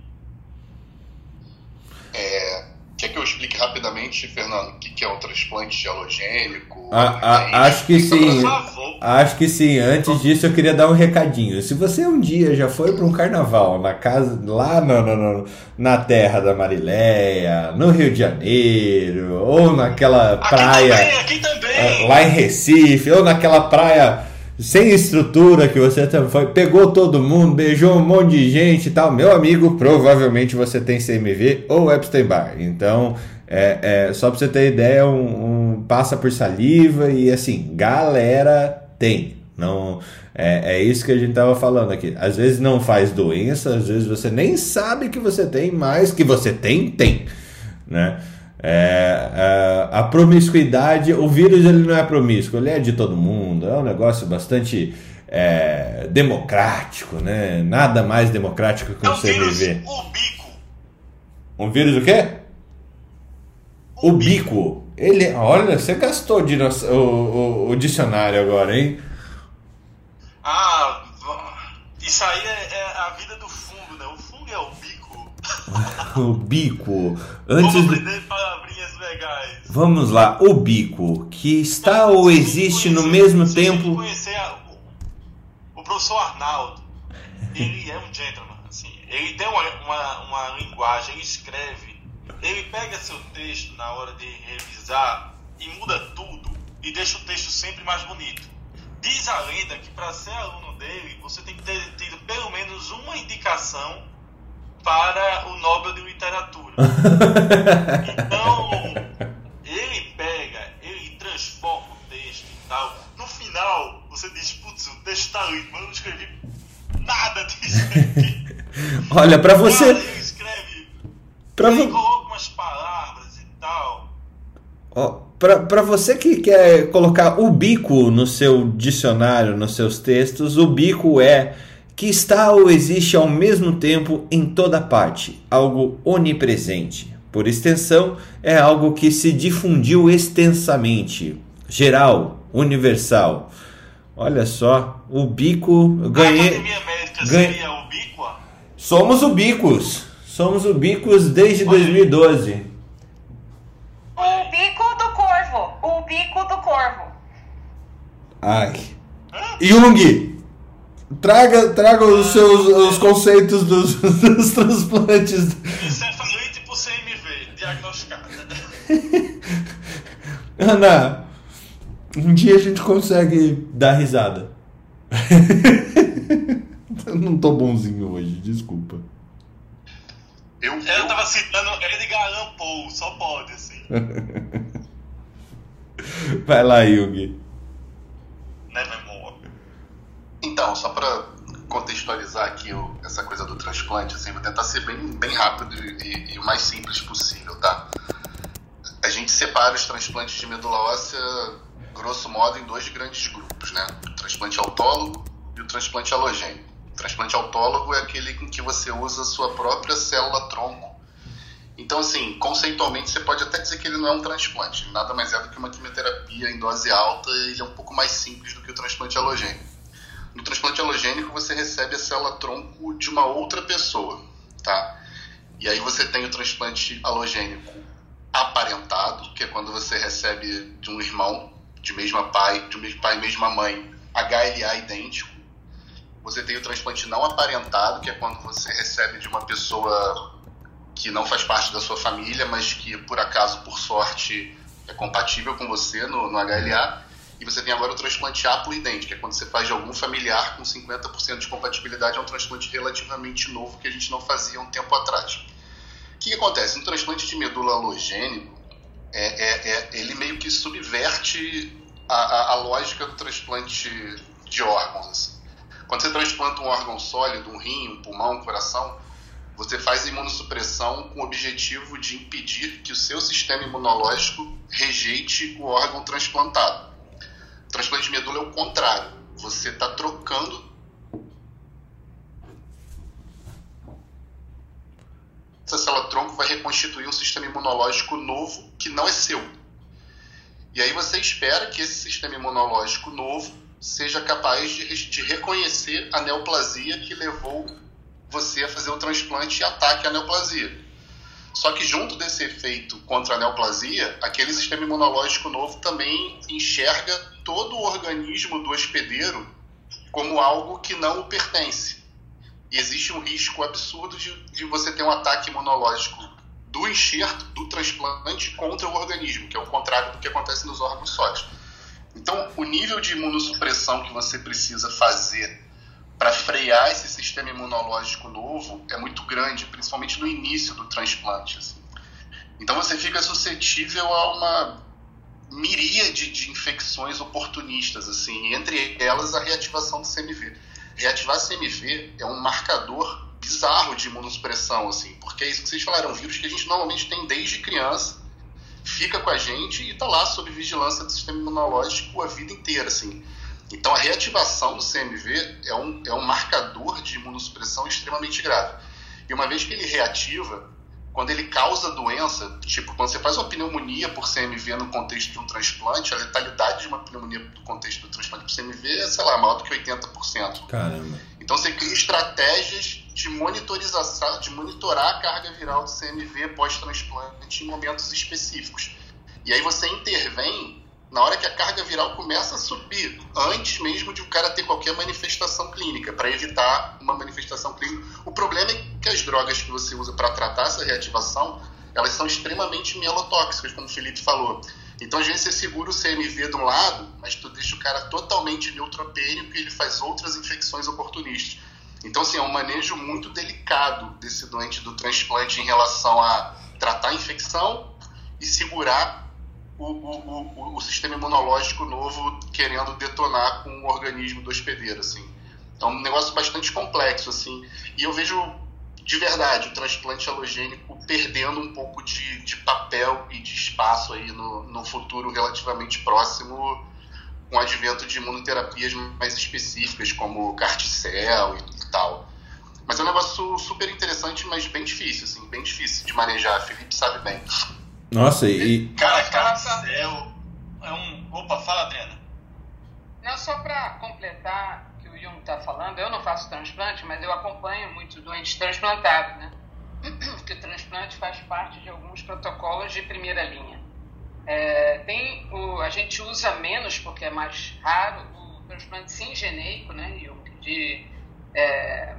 É, quer que eu explique rapidamente, Fernando, o que, que é o transplante halogênico? A- a- acho que sim. Acho que sim. Antes disso, eu queria dar um recadinho. Se você um dia já foi para um carnaval na casa lá no, no- no- na terra da Marileia, no Rio de Janeiro, ou naquela Aqui praia também, aqui também. eh, lá em Recife, ou naquela praia sem estrutura que você também foi, pegou todo mundo, beijou um monte de gente e tal. Meu amigo, provavelmente você tem CMV ou Epstein-Barr. Então, é, é, só pra você ter ideia, um, um passa por saliva e assim, galera tem. Não, é, é isso que a gente tava falando aqui. Às vezes não faz doença, às vezes você nem sabe que você tem, mas que você tem, tem. Né? É, é, a promiscuidade, o vírus ele não é promíscuo, ele é de todo mundo, é um negócio bastante é, democrático, né? Nada mais democrático que É um um vírus. Um vírus o quê? Ubíquo. Ele, olha, você gastou o, o, o- o dicionário agora, hein? Ah, isso aí é, O bico. Antes Vamos aprender palavrinhas legais. Vamos lá, o bico, que está ou existe no mesmo tempo. conhecer a- o, o professor Arnaldo, ele é um gentleman, assim. Ele tem uma, uma, uma linguagem, ele escreve, ele pega seu texto na hora de revisar e muda tudo e deixa o texto sempre mais bonito. Diz a lenda que para ser aluno dele, você tem que ter tido pelo menos uma indicação para o Nobel de Literatura. Então, ele pega, ele transforma o texto e tal. No final, você diz, putz, o texto tá lindo, mas eu não escrevi nada disso aqui. Olha, pra você. Cara, ele escreve, Pra, ele vo- coloca umas palavras e tal. ó, pra, pra você que quer colocar o bico no seu dicionário, nos seus textos, o bico é que está ou existe ao mesmo tempo em toda parte, algo onipresente. Por extensão, é algo que se difundiu extensamente, geral, universal. Olha só, o bico ganhei. Ganhei-? Somos ubicos. Somos ubicos desde 2012. O bico do corvo. O bico do corvo. Ai. Jung, traga, traga os seus os conceitos dos, dos transplantes. Encefalite por CMV, diagnosticada. Ana, um dia a gente consegue dar risada. Eu não tô bonzinho hoje, desculpa. Eu, Ela eu, tava citando Edgar Allan Poe, só pode, assim. Vai lá, Jung. Nevermore. Então, só para contextualizar aqui o- essa coisa do transplante, assim, vou tentar ser bem, bem rápido e, e- e o mais simples possível, tá? A gente separa os transplantes de medula óssea, grosso modo, em dois grandes grupos, né? O transplante autólogo e o transplante halogênico. O transplante autólogo é aquele em que você usa a sua própria célula-tronco. Então, assim, conceitualmente você pode até dizer que ele não é um transplante, nada mais é do que uma quimioterapia em dose alta, ele é um pouco mais simples do que o transplante halogênico. No transplante halogênico, você recebe a célula-tronco de uma outra pessoa, tá? E aí você tem o transplante halogênico aparentado, que é quando você recebe de um irmão, de mesma pai, de mesmo pai e mesma mãe, HLA idêntico. Você tem o transplante não aparentado, que é quando você recebe de uma pessoa que não faz parte da sua família, mas que por acaso, por sorte, é compatível com você no, no HLA. E você tem agora o transplante haploidente, que é quando você faz de algum familiar com 50% de compatibilidade, é um transplante relativamente novo que a gente não fazia um tempo atrás. O que, acontece? No transplante de medula halogênico, é, é- é- ele meio que subverte a, a- a lógica do transplante de órgãos. assim. Quando você transplanta um órgão sólido, um rim, um pulmão, um coração, você faz imunossupressão com o objetivo de impedir que o seu sistema imunológico rejeite o órgão transplantado. Transplante de medula é o contrário. Você está trocando essa célula-tronco vai reconstituir um sistema imunológico novo que não é seu. E aí você espera que esse sistema imunológico novo seja capaz de, de reconhecer a neoplasia que levou você a fazer o transplante e ataque à neoplasia. Só que junto desse efeito contra a neoplasia, aquele sistema imunológico novo também enxerga todo o organismo do hospedeiro como algo que não o pertence. E existe um risco absurdo de, de você ter um ataque imunológico do enxerto, do transplante, contra o organismo, que é o contrário do que acontece nos órgãos sólidos. Então, o nível de imunossupressão que você precisa fazer para frear esse sistema imunológico novo é muito grande, principalmente no início do transplante. Assim. Então, você fica suscetível a uma miríade de infecções oportunistas, assim, entre elas a reativação do CMV. Reativar CMV é um marcador bizarro de imunossupressão, assim, porque é isso que vocês falaram, vírus que a gente normalmente tem desde criança, fica com a gente e está lá sob vigilância do sistema imunológico a vida inteira, assim. Então a reativação do CMV é um, é um marcador de imunossupressão extremamente grave. E uma vez que ele reativa, quando ele causa doença, tipo, quando você faz uma pneumonia por CMV no contexto de um transplante, a letalidade de uma pneumonia no contexto do transplante por CMV é, sei lá, maior do que 80%. Caramba. Então você cria estratégias de monitorização, de monitorar a carga viral do CMV pós-transplante em momentos específicos. E aí você intervém na hora que a carga viral começa a subir, antes mesmo de o cara ter qualquer manifestação clínica, para evitar uma manifestação clínica. O problema é que as drogas que você usa para tratar essa reativação, elas são extremamente mielotóxicas, como o Felipe falou. Então, às vezes, você segura o CMV de um lado, mas tu deixa o cara totalmente neutropênico e ele faz outras infecções oportunistas. Então, assim, é um manejo muito delicado desse doente do transplante em relação a tratar a infecção e segurar o, o, o, sistema imunológico novo querendo detonar com o organismo do hospedeiro, assim. É um negócio bastante complexo, assim. E eu vejo de verdade o transplante halogênico perdendo um pouco de, de papel e de espaço aí no, no futuro relativamente próximo com o advento de imunoterapias mais específicas, como carticel e tal. Mas é um negócio super interessante, mas bem difícil, assim, bem difícil de manejar. Felipe sabe bem. Nossa, e. Cara, carticel é um. Opa, fala, Adriana. Não, só para completar o que o Jung está falando, eu não faço transplante, mas eu acompanho muitos doentes transplantados, né? Porque o transplante faz parte de alguns protocolos de primeira linha. É, tem o, a gente usa menos, porque é mais raro, o transplante singeneico, né, Jung? De, é,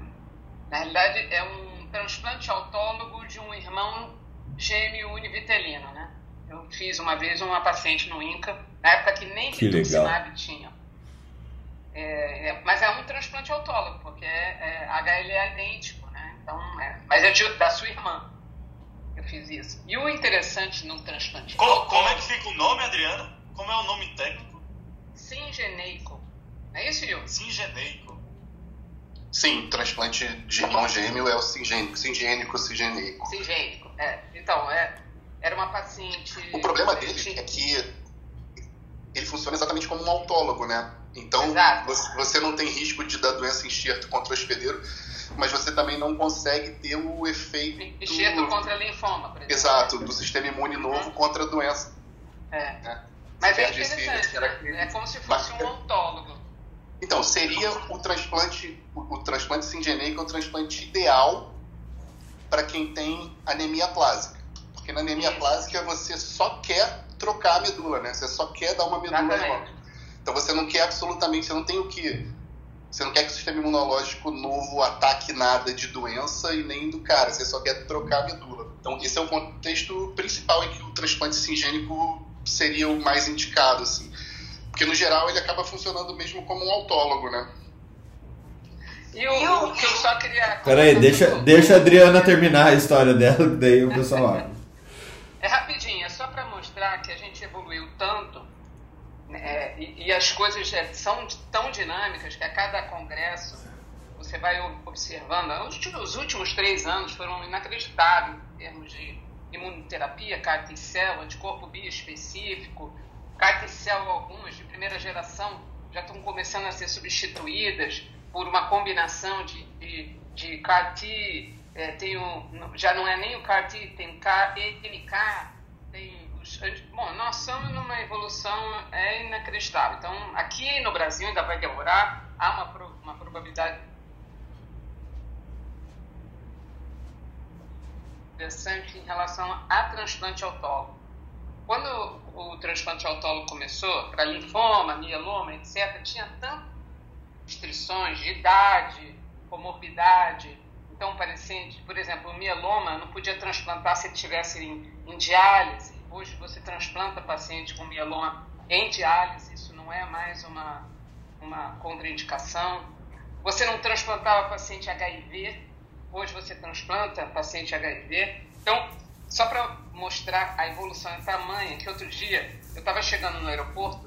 na realidade, é um transplante autólogo de um irmão gêmeo univitelino, né? Eu fiz uma vez uma paciente no INCA, na época que nem Que rituximab tinha. É, é, mas é um transplante autólogo, porque é, é HLA é idêntico, né? Então, é, mas é de, da sua irmã. Eu fiz isso. E o interessante no transplante Co- como é que fica o nome, Adriana? Como é o nome técnico? singeneico. É isso, Jung? Singeneico. Sim, transplante de irmão gêmeo é o singênico, singênico, singeneico. Singênico. É. Então, é, era uma paciente. O problema dele é que ele funciona exatamente como um autólogo, né? Então, Exato. você- não tem risco de dar doença enxerto contra o hospedeiro, mas você também não consegue ter o efeito... Enxerto contra linfoma, por exemplo. Exato, do sistema imune novo contra a doença. É. Né? Mas é interessante, esse né? É como se fosse um autólogo. Então, seria o transplante, o, o transplante singeneico é o transplante ideal para quem tem anemia plásica. Porque na anemia Isso. plásica você só quer trocar a medula, né? Você só quer dar uma medula nova. Então você não quer absolutamente, você não tem o que. Você não quer que o sistema imunológico novo ataque nada de doença e nem do cara, você só quer trocar a medula. Então esse é o contexto principal em que o transplante singênico seria o mais indicado, assim. Porque no geral ele acaba funcionando mesmo como um autólogo, né? E o, o que eu só queria. Peraí, deixa, deixa a Adriana terminar a história dela, que daí o pessoal abre. É rapidinho, é só para mostrar que a gente evoluiu tanto né, e, e as coisas é, são tão dinâmicas que a cada congresso você vai observando. Os, os últimos três anos foram inacreditáveis em termos de imunoterapia, CAR T-cell, anticorpo bioespecífico, CAR T-cell algumas de primeira geração já estão começando a ser substituídas por uma combinação de, de, de CAR T, é, tem já não é nem o CAR T, tem MK, tem o anos. Bom, nós estamos numa evolução é inacreditável. Então, aqui no Brasil ainda vai demorar, há uma, uma probabilidade interessante em relação a transplante autólogo. Quando o transplante autólogo começou, para linfoma, mieloma, etc., tinha tantas restrições de idade, comorbidade. Então, o paciente, por exemplo, o mieloma não podia transplantar se ele estivesse em, em diálise. Hoje você transplanta paciente com mieloma em diálise, isso não é mais uma, uma contraindicação. Você não transplantava paciente HIV, hoje você transplanta paciente HIV. Então, só para mostrar a evolução em tamanho, que outro dia eu estava chegando no aeroporto,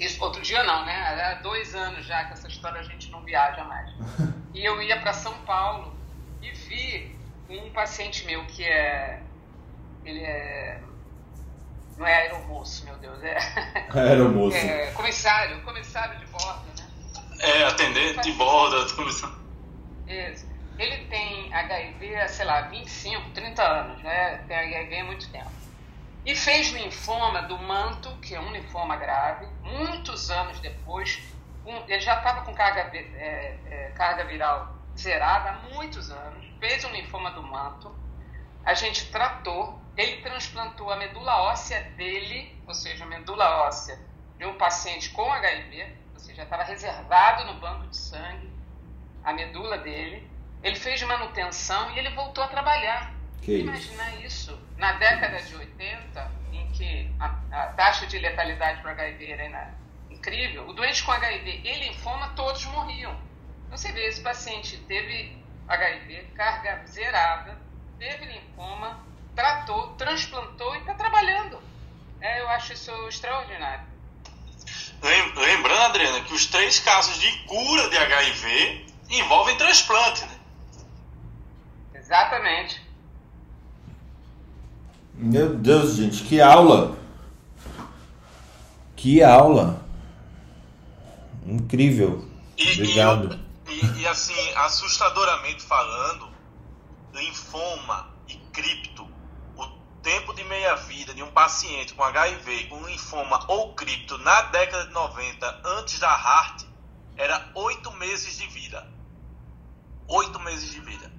isso, outro dia não, né? Há dois anos já que essa história a gente não viaja mais. E eu ia para São Paulo e vi um paciente meu que é. Ele é. Não é aeromoço, meu Deus, é. Aeromoço. É, comissário, comissário de bordo, né? É, atendente de bordo, comissário. Isso. Ele tem HIV sei lá, 25, 30 anos, né? Tem HIV há muito tempo. E fez linfoma do manto, que é um linfoma grave, muitos anos depois. Um, ele já estava com carga, é, é, carga viral zerada há muitos anos. Fez um linfoma do manto. A gente tratou. Ele transplantou a medula óssea dele, ou seja, a medula óssea de um paciente com HIV, ou seja, estava reservado no banco de sangue, a medula dele ele fez manutenção e ele voltou a trabalhar. Que Imaginar isso? Na década de 80, em que a, a taxa de letalidade para HIV era incrível, o doente com HIV e linfoma todos morriam. Então, você vê, esse paciente teve HIV, carga zerada, teve linfoma, tratou, transplantou e está trabalhando. É, eu acho isso extraordinário. Lembrando, Adriana, que os três casos de cura de HIV envolvem transplante, né? Exatamente. Meu Deus, gente, que aula! Que aula! Incrível. E, Obrigado. E, e, e, assim, assustadoramente falando, linfoma e cripto, o tempo de meia-vida de um paciente com HIV, com linfoma ou cripto na década de 90, antes da HART, era oito meses de vida. Oito meses de vida.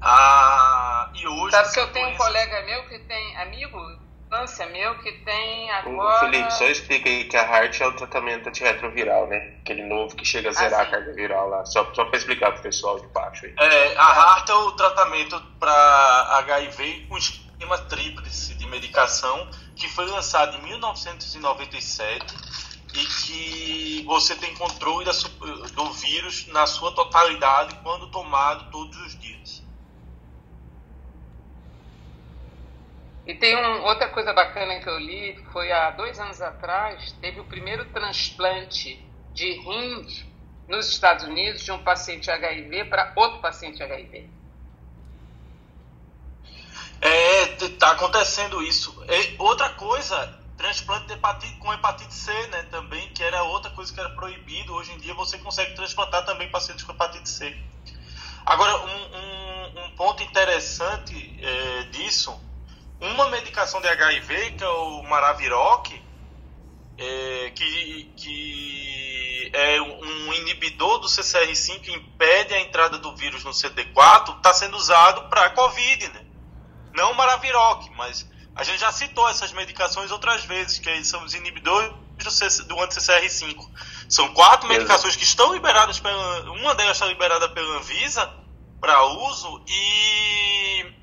Ah, e hoje. Sabe que eu tenho um colega meu que tem, amigo, infância meu, que tem agora. O Felipe, só explica aí que a HART é o tratamento antirretroviral, né? Aquele novo que chega a zerar Ah, a carga viral lá. Só, só pra explicar pro pessoal de baixo aí. É, a HART é o tratamento para HIV com esquema tríplice de medicação que foi lançado em 1997 e que você tem controle da do vírus na sua totalidade quando tomado todos os dias. E tem um, outra coisa bacana que eu li, foi há dois anos atrás, teve o primeiro transplante de rim nos Estados Unidos de um paciente HIV para outro paciente HIV. É, t- tá acontecendo isso. E outra coisa, transplante de hepatite, com hepatite C, né, também, que era outra coisa que era proibido. Hoje em dia você consegue transplantar também pacientes com hepatite C. Agora, um, um- um ponto interessante é, disso, uma medicação de HIV, que é o Maraviroc, é, que, que é um inibidor do CCR5 que impede a entrada do vírus no CD4, está sendo usado para Covid, né? Não o Maraviroc, mas a gente já citou essas medicações outras vezes, que são os inibidores do, CC do anti-CCR5. São quatro Exato. medicações que estão liberadas pela. Uma delas está liberada pela Anvisa para uso e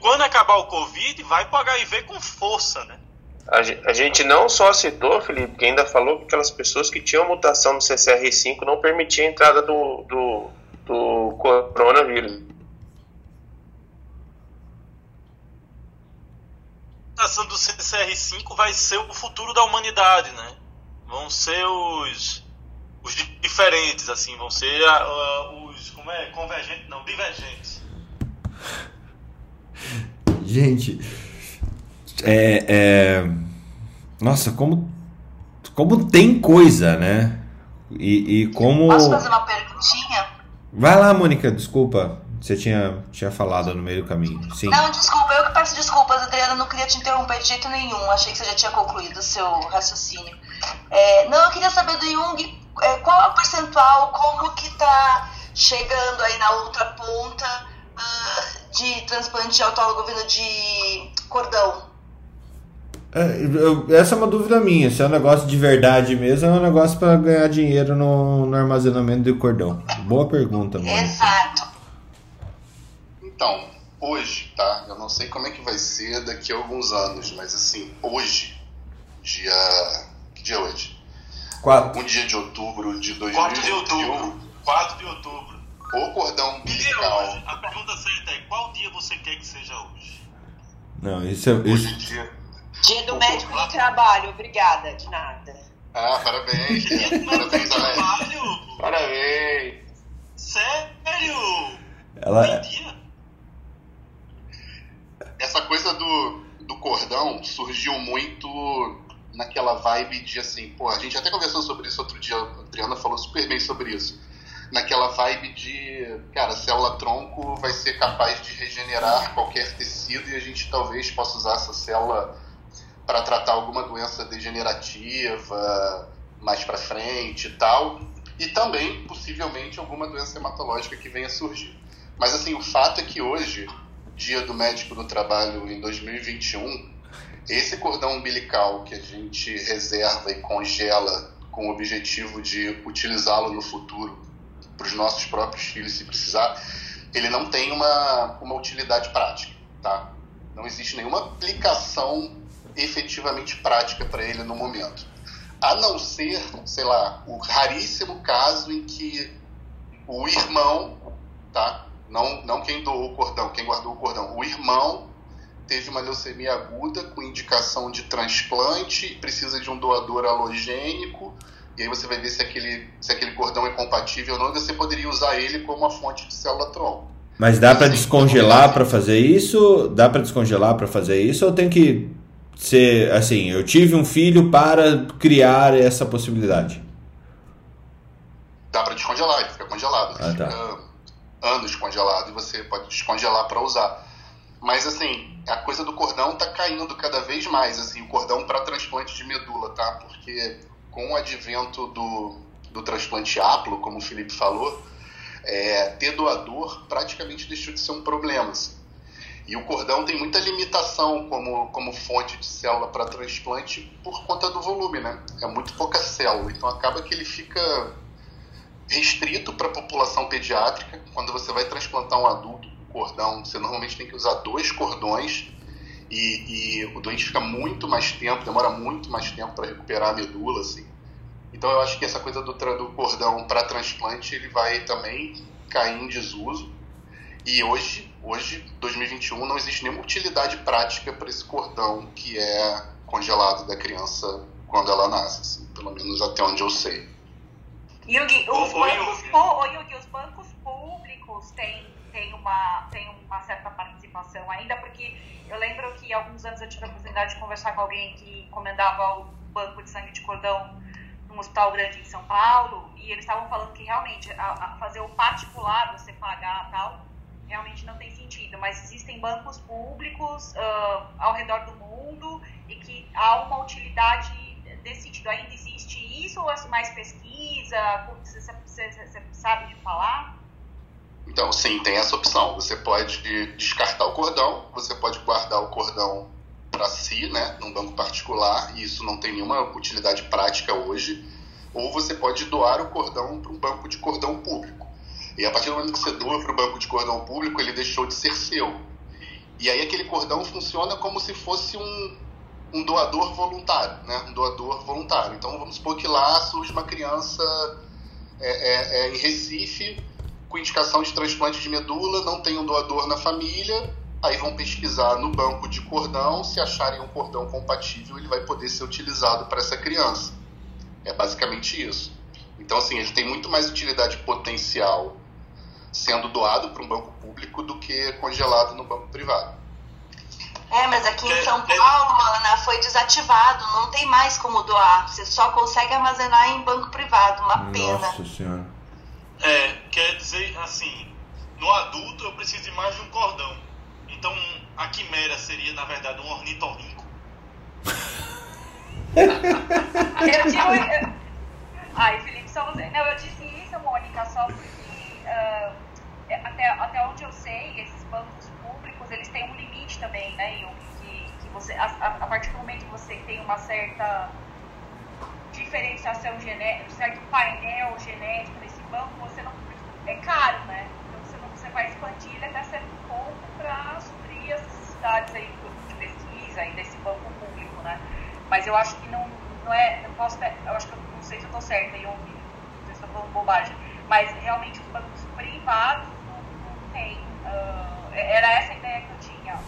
quando acabar o Covid, vai para o HIV com força, né? A, ge- a gente não só citou, Felipe, que ainda falou que aquelas pessoas que tinham mutação no CCR5 não permitiam a entrada do, do, do coronavírus. A mutação do CCR5 vai ser o futuro da humanidade, né? Vão ser os, os di- diferentes, assim, vão ser a- a- os, como é, convergentes, não, divergentes. Gente, é, é- Nossa, como, como tem coisa, né? E, e como. Posso fazer uma perguntinha? Vai lá, Mônica, desculpa. Você tinha, tinha falado no meio do caminho. Sim. Não, desculpa, eu que peço desculpas, Adriana. não queria te interromper de jeito nenhum. Achei que você já tinha concluído o seu raciocínio. É, não, eu queria saber do Jung é, qual é o percentual, como que tá chegando aí na outra ponta uh, de transplante de autólogo vindo de cordão. É, eu- essa é uma dúvida minha. Se é um negócio de verdade mesmo, ou é um negócio para ganhar dinheiro no, no armazenamento de cordão. Boa pergunta, mano. Exato. Então, hoje, tá? Eu não sei como é que vai ser daqui a alguns anos, mas assim, hoje, dia. Que dia é hoje? Quatro. Um dia de outubro de 4 de 2021, outubro. 4 de outubro. O cordão dia é umbilical. hoje? A pergunta certa é: qual dia você quer que seja hoje? Não, isso é. Hoje Isso, em dia. Dia do médico do trabalho, obrigada, de nada. Ah, parabéns. parabéns, Alex. Trabalho? Parabéns! Sério? ela, Tem dia? Essa coisa do, do cordão surgiu muito naquela vibe de assim, pô, a gente até conversou sobre isso outro dia, a Adriana falou super bem sobre isso. Naquela vibe de, cara, a célula tronco vai ser capaz de regenerar qualquer tecido e a gente talvez possa usar essa célula para tratar alguma doença degenerativa mais para frente e tal, e também possivelmente alguma doença hematológica que venha surgir. Mas assim, o fato é que hoje Dia do Médico do Trabalho em 2021, esse cordão umbilical que a gente reserva e congela com o objetivo de utilizá-lo no futuro para os nossos próprios filhos, se precisar, ele não tem uma, uma utilidade prática, tá? Não existe nenhuma aplicação efetivamente prática para ele no momento. A não ser, sei lá, o raríssimo caso em que o irmão, tá? Não, não quem doou o cordão, quem guardou o cordão. O irmão teve uma leucemia aguda com indicação de transplante, precisa de um doador halogênico, e aí você vai ver se aquele, se aquele cordão é compatível ou não, e você poderia usar ele como uma fonte de célula-tronco. mas dá para Assim, descongelar para fazer isso? Dá para descongelar para fazer isso? Ou tem que ser assim? Eu tive um filho para criar essa possibilidade. Dá para descongelar, ele fica congelado. Ah, tá. fica anos congelado e você pode descongelar para usar. Mas assim, a coisa do cordão tá caindo cada vez mais, assim, o cordão para transplante de medula, tá? Porque com o advento do, do transplante aplo, como o Felipe falou, é, ter doador praticamente deixou de ser um problema. assim. E o cordão tem muita limitação como, como fonte de célula para transplante por conta do volume, né? É muito pouca célula, então acaba que ele fica restrito para a população pediátrica. Quando você vai transplantar um adulto com cordão, você normalmente tem que usar dois cordões e, e o doente fica muito mais tempo, demora muito mais tempo para recuperar a medula, assim. Então eu acho que essa coisa do, do cordão para transplante ele vai também cair em desuso. E hoje, hoje, 2021, não existe nenhuma utilidade prática para esse cordão que é congelado da criança quando ela nasce, assim, pelo menos até onde eu sei. Yugi, os, Ô, bancos, ô, Yugi, os bancos públicos têm, têm, uma, têm uma certa participação ainda, porque eu lembro que alguns anos eu tive a oportunidade de conversar com alguém que encomendava o banco de sangue de cordão num hospital grande em São Paulo, e eles estavam falando que realmente a, a fazer o particular, você pagar tal, realmente não tem sentido, mas existem bancos públicos ah, ao redor do mundo e que há uma utilidade desse sentido. Ainda existe isso ou é mais pesquisa? Você, você- você sabe de falar? Então, sim, tem essa opção. Você pode descartar o cordão, você pode guardar o cordão para si, né, num banco particular, e isso não tem nenhuma utilidade prática hoje, ou você pode doar o cordão para um banco de cordão público. E a partir do momento que você doa para o banco de cordão público, ele deixou de ser seu. E aí aquele cordão funciona como se fosse um, um doador voluntário, né, um doador voluntário. Então, vamos supor que lá surge uma criança é, é, é, em Recife, com indicação de transplante de medula, não tem um doador na família, aí vão pesquisar no banco de cordão, se acharem um cordão compatível, ele vai poder ser utilizado para essa criança. É basicamente isso. Então, assim, ele tem muito mais utilidade potencial sendo doado para um banco público do que congelado no banco privado. É, mas aqui em É, São é- Paulo, Ana, foi desativado, não tem mais como doar. Você só consegue armazenar em banco privado, uma pena. Nossa senhora. É, quer dizer assim, no adulto eu preciso de mais de um cordão. Então, a quimera seria, na verdade, um ornitorrinco? Eu digo. Ai, Felipe, só você. Não, eu disse isso, Mônica, só porque ah, até, até onde eu sei, esses bancos públicos, eles têm um limite também, né? Que, que você, a, a, partir do momento que você tem uma certa diferenciação genética, um certo painel genético banco, você não. É caro, né? Então você, não, você vai expandir ele até certo ponto para suprir as necessidades aí de pesquisa e desse banco público, né? Mas eu acho que não, não é. Eu, posso, eu acho que eu não sei se eu estou certa e eu não sei se estou falando bobagem. Mas realmente os bancos privados não, não tem. Uh, era essa a ideia que eu tinha.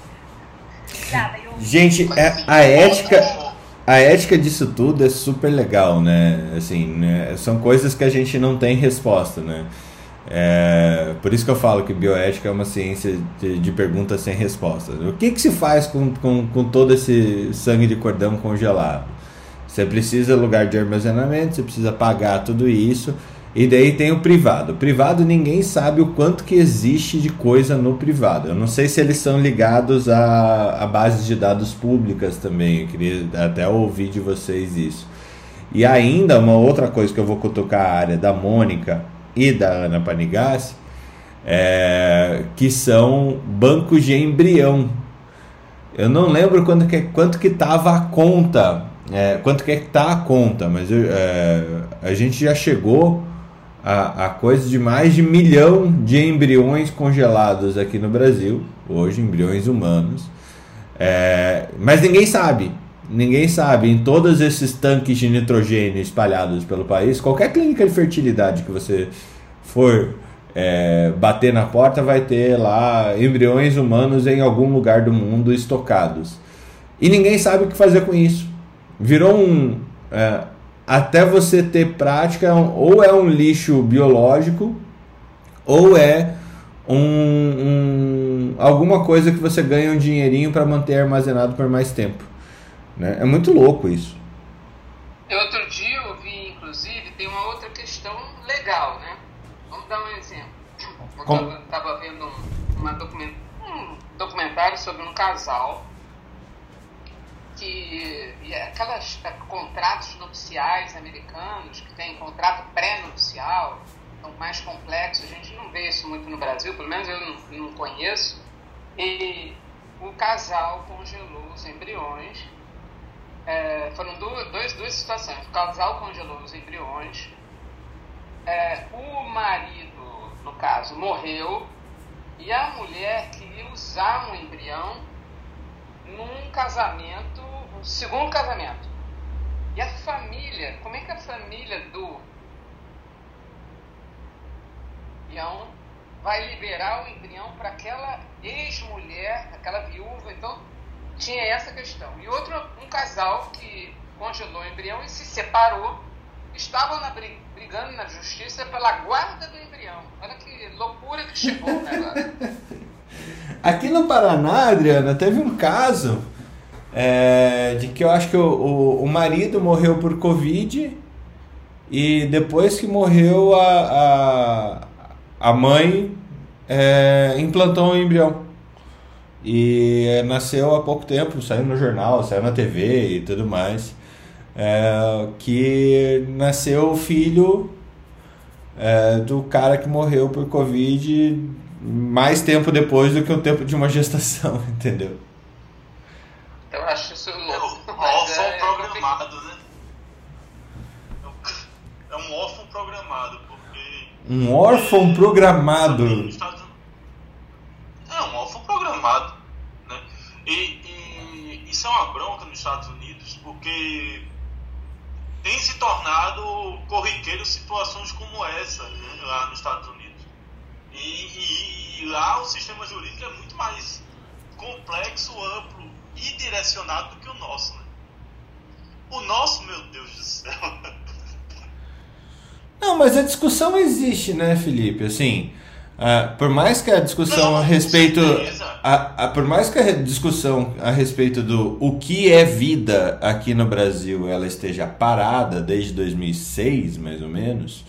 Obrigada. Eu... Gente, é, a ética. A ética disso tudo é super legal, né? Assim, né? são coisas que a gente não tem resposta, né? É, por isso que eu falo que bioética é uma ciência de, de perguntas sem resposta. O que, que se faz com, com, com todo esse sangue de cordão congelado? Você precisa lugar de armazenamento, você precisa pagar tudo isso. E daí tem o privado. O privado ninguém sabe o quanto que existe de coisa no privado. Eu não sei se eles são ligados a, a bases de dados públicas também. Eu queria até ouvir de vocês isso. E ainda uma outra coisa que eu vou cutucar a área da Mônica e da Ana Panigassi, é, que são bancos de embrião. Eu não lembro quanto que, quanto que estava a conta, é, quanto que está a conta, mas eu, é, a gente já chegou a, a coisa de mais de milhão de embriões congelados aqui no Brasil, hoje embriões humanos, é, mas ninguém sabe. Ninguém sabe, em todos esses tanques de nitrogênio espalhados pelo país, qualquer clínica de fertilidade que você for é, bater na porta vai ter lá embriões humanos em algum lugar do mundo estocados. E ninguém sabe o que fazer com isso. Virou um. É, até você ter prática, ou é um lixo biológico, ou é um, um alguma coisa que você ganha um dinheirinho para manter armazenado por mais tempo. Né? É muito louco isso. Outro dia eu vi, inclusive, tem uma outra questão legal, né? Vamos dar um exemplo. Eu estava vendo um, uma document, um documentário sobre um casal que é aquelas é, contratos nupciais americanos que tem contrato pré-nupcial são mais complexos a gente não vê isso muito no Brasil pelo menos eu não, não conheço e o casal congelou os embriões é, foram duas, dois, duas situações. O casal congelou os embriões. É, o marido, no caso, morreu. E a mulher queria usar um embrião num casamento, segundo casamento. E a família, como é que a família do embrião vai liberar o embrião para aquela ex-mulher, aquela viúva? Então, tinha essa questão. E outro, um casal que congelou o embrião e se separou, estavam na, brigando na justiça pela guarda do embrião. Olha que loucura que chegou negócio. Aqui no Paraná, Adriana, teve um caso é, de que eu acho que o, o, o, marido morreu por Covid e depois que morreu a, a, a mãe é, implantou um embrião. E é, nasceu há pouco tempo, saiu no jornal, saiu na TV e tudo mais. É, que nasceu o filho é, do cara que morreu por Covid mais tempo depois do que o tempo de uma gestação, entendeu? Acho isso louco. É um órfão é, programado, né? É um órfão programado, porque. Um órfão programado. É um órfão programado. Né? E, e, isso é uma bronca nos Estados Unidos, porque tem se tornado corriqueiro situações como essa né, lá nos Estados Unidos. E, e, e, lá o sistema jurídico é muito mais complexo, amplo e direcionado do que o nosso. Né? O nosso, meu Deus do céu. Não, mas a discussão existe, né, Felipe? Assim, Uh, por mais que a discussão a respeito a, a, por mais que a discussão a respeito do o que é vida aqui no Brasil ela esteja parada desde 2006 mais ou menos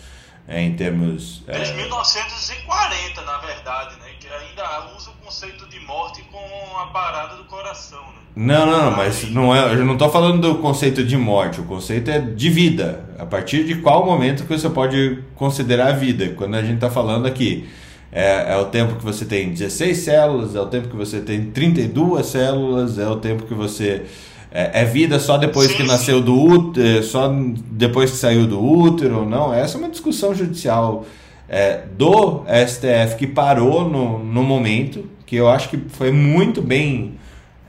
é, em termos. é, Desde 1940, na verdade, né? Ainda usa o conceito de morte com a parada do coração, né? Não, não, não, mas não é, eu não estou falando do conceito de morte, o conceito é de vida. A partir de qual momento que você pode considerar a vida? Quando a gente está falando aqui, é, é o tempo que você tem 16 células, é o tempo que você tem 32 células, é o tempo que você. É, é vida só depois Sim, que nasceu do útero, só depois que saiu do útero ou não? Essa é uma discussão judicial é, do STF que parou no, no momento, que eu acho que foi muito bem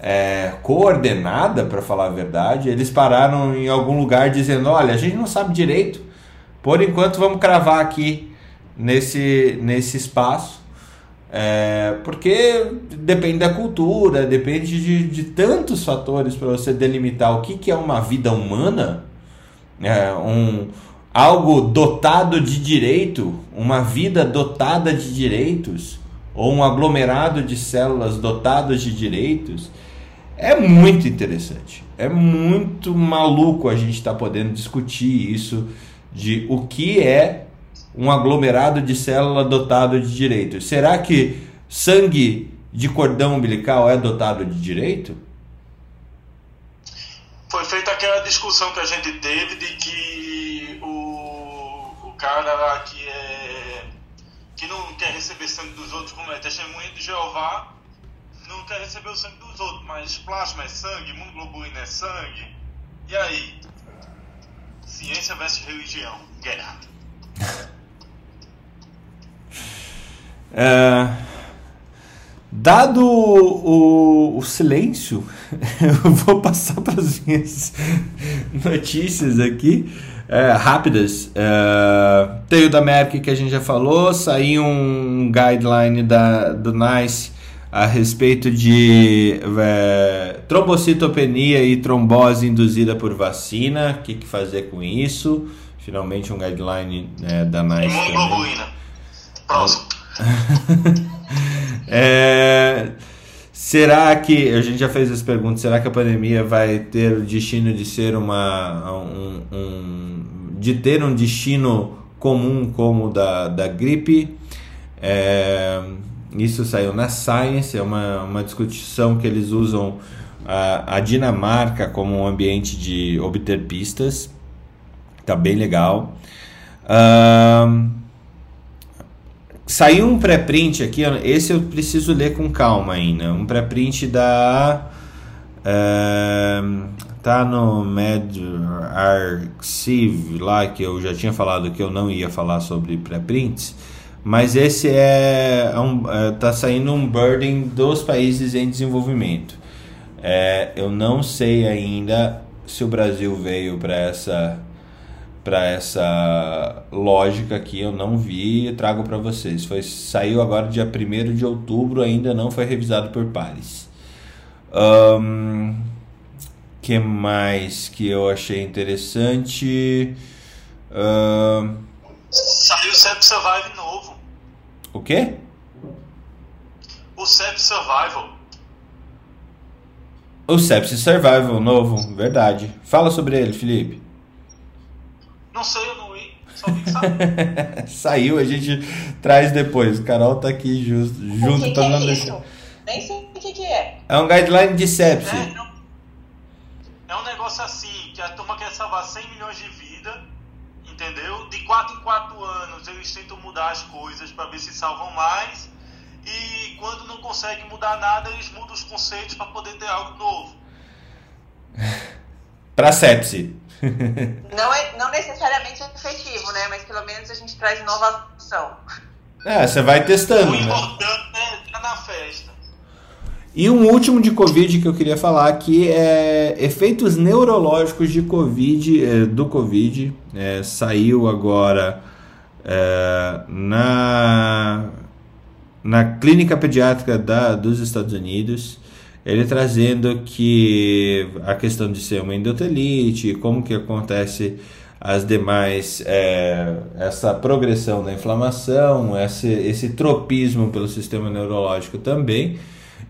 é, coordenada, para falar a verdade. Eles pararam em algum lugar dizendo: olha, a gente não sabe direito, por enquanto vamos cravar aqui nesse, nesse espaço. É, porque depende da cultura, depende de, de tantos fatores para você delimitar o que, que é uma vida humana, é, um, algo dotado de direito, uma vida dotada de direitos, ou um aglomerado de células dotadas de direitos, é muito interessante. É muito maluco a gente estar podendo discutir isso de o que é um aglomerado de célula dotado de direitos. Será que sangue de cordão umbilical é dotado de direito? Foi feita aquela discussão que a gente teve de que cara que é que não quer receber sangue dos outros, como é testemunha de Jeová, não quer receber o sangue dos outros, mas plasma é sangue, imunoglobulina é sangue. E aí? Ciência versus religião, guerra. É, dado o, o silêncio, eu vou passar para as minhas notícias aqui, é, rápidas. É, tem o da Merck que a gente já falou, saiu um guideline da, do NICE a respeito de é, trombocitopenia e trombose induzida por vacina, o que, que fazer com isso. Finalmente um guideline né, da NICE. Imunoglobulina. Próximo. É, será que a gente já fez essa pergunta? Será que a pandemia vai ter o destino de ser uma um, um- de ter um destino comum como o da, da gripe? É, isso saiu na Science, é uma, uma discussão que eles usam a, a Dinamarca como um ambiente de obter pistas. Tá bem legal. Ahn, Saiu um pré-print aqui, esse eu preciso ler com calma ainda. Um pré-print da. ehm, tá no MedArchive lá, que eu já tinha falado que eu não ia falar sobre pré-prints. Mas esse é, é é, tá saindo um burden dos países em desenvolvimento. É, eu não sei ainda se o Brasil veio para essa para essa lógica aqui eu não vi e trago para vocês. Foi saiu agora dia 1 de outubro, ainda não foi revisado por pares. Ahn, que mais que eu achei interessante? Saiu o CEP Survive novo. o quê? O CEP Survival. O Sepsis Survival novo, verdade. Fala sobre ele, Felipe. Não sei, eu não vi. Só vi que saiu. Saiu, a gente traz depois. Carol tá aqui just, O junto que, que é não isso? deixar. Nem sei o que, que é. É um guideline de sepsis. É, não- é um negócio assim, que a turma quer salvar 100 milhões de vidas, entendeu? De 4 em 4 anos eles tentam mudar as coisas para ver se salvam mais. E quando não conseguem mudar nada, eles mudam os conceitos para poder ter algo novo. Pra sepsi. Não é não necessariamente efetivo, né? Mas pelo menos a gente traz inovação. É, você vai testando, O né? importante é entrar na festa. E um último de Covid que eu queria falar aqui é efeitos neurológicos de Covid, eh, do Covid. Eh, saiu agora eh, na, na clínica pediátrica da, dos Estados Unidos. Ele trazendo que a questão de ser uma endotelite, como que acontece as demais, eh, essa progressão da inflamação, esse, esse tropismo pelo sistema neurológico também.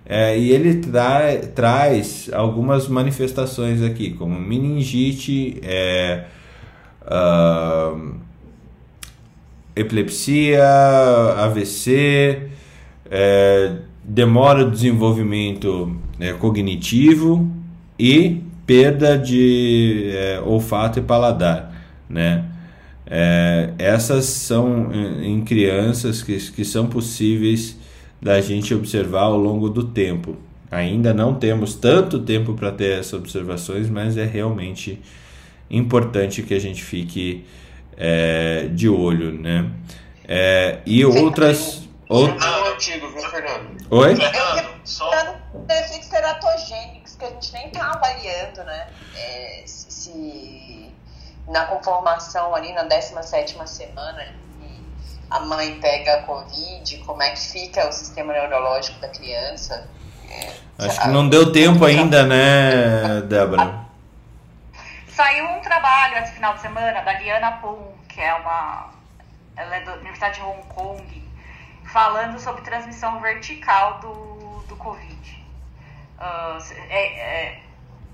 É, e ele tra traz algumas manifestações aqui, como meningite, é, ah, epilepsia, AVC, é, demora do desenvolvimento é, cognitivo e perda de é, olfato e paladar, né? É, essas são em crianças que, que são possíveis da gente observar ao longo do tempo. Ainda não temos tanto tempo para ter essas observações, mas é realmente importante que a gente fique é, de olho, né? É, e outras. outras... Oi? Efeitos teratogênicos que a gente nem está avaliando, né? É, se na conformação ali na 17 semana a mãe pega a Covid, como é que fica o sistema neurológico da criança? É, Acho que não deu tempo ainda, né, Débora? Saiu um trabalho esse final de semana da Liana Pum, que é uma. Ela é da Universidade de Hong Kong, falando sobre transmissão vertical do, do Covid. Uh, é, é,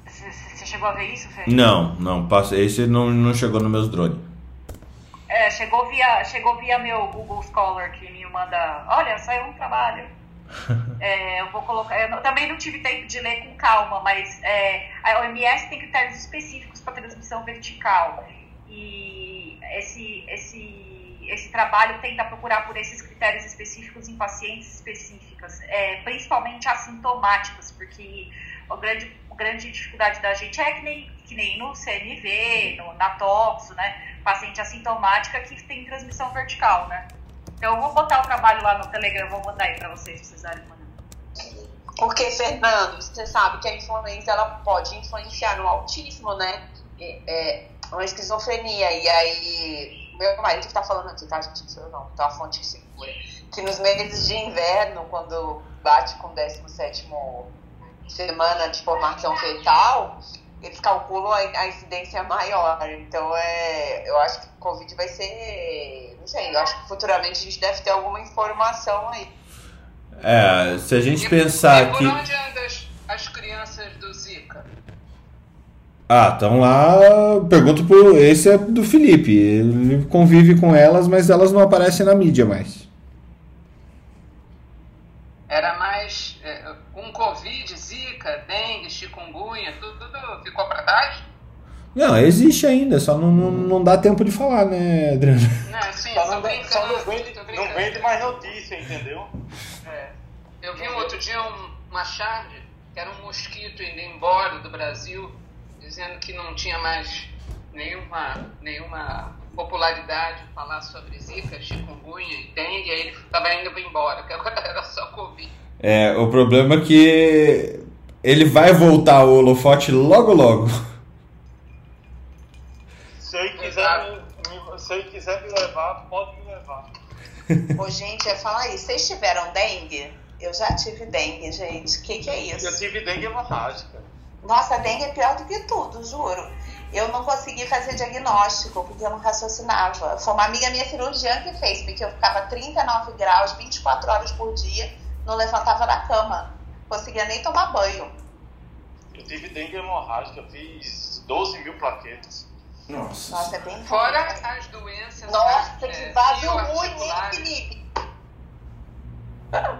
você chegou a ver isso, Fê? Não, não. Esse não, não chegou no meus drones. É, chegou via, chegou via meu Google Scholar que me manda. Olha, saiu um trabalho. é, eu vou colocar. Eu também não tive tempo de ler com calma, mas é, a OMS tem critérios específicos para transmissão vertical. E esse, esse, esse trabalho tenta procurar por esses critérios específicos em pacientes é, principalmente assintomáticos, porque a grande, a grande dificuldade da gente é que nem, que nem no CNV, no, na toxo, né? Paciente assintomática que tem transmissão vertical, né? Então eu vou botar o trabalho lá no Telegram, vou botar aí para vocês, se precisarem mandar. Porque, Fernando, você sabe que a influência ela pode influenciar no autismo, né? É, uma esquizofrenia. E aí, meu marido que tá falando aqui, tá, gente? Eu não, tá uma fonte segura. Que nos meses de inverno, quando bate com o 17 semana de formação fetal, eles calculam a, a incidência maior. Então, é, eu acho que o Covid vai ser. Não sei, eu acho que futuramente a gente deve ter alguma informação aí. É, se a gente e, pensar e por que. onde andam as, as crianças do Zika? Ah, estão lá. Pergunto pro. Esse é do Felipe. Ele convive com elas, mas elas não aparecem na mídia mais. Não, existe ainda, só não, não, não dá tempo de falar, né, Adriano? Não, sim, só, não, só não, vende, não vende mais notícia, entendeu? É. Eu vi um outro dia um, uma charge, que era um mosquito indo embora do Brasil, dizendo que não tinha mais nenhuma, nenhuma popularidade falar sobre Zika, chikungunya e dengue, aí ele estava indo embora, que agora era só Covid. É, o problema é que ele vai voltar o holofote logo logo. Se ele quiser, me, se ele quiser me levar, pode me levar. Ô, gente, eu falar isso. Vocês tiveram dengue? Eu já tive dengue, gente. O que, que é isso? Eu tive dengue hemorrágica. Nossa, dengue é pior do que tudo, juro. Eu não consegui fazer diagnóstico porque eu não raciocinava. Foi uma amiga minha cirurgiã que fez, porque eu ficava 39 graus, 24 horas por dia, não levantava da cama. Conseguia nem tomar banho. Eu tive dengue hemorrágica, fiz 12 mil plaquetas. Nossa. Nossa, é bem Fora as doenças. Nossa, é, que vaso ruim, hein, Felipe?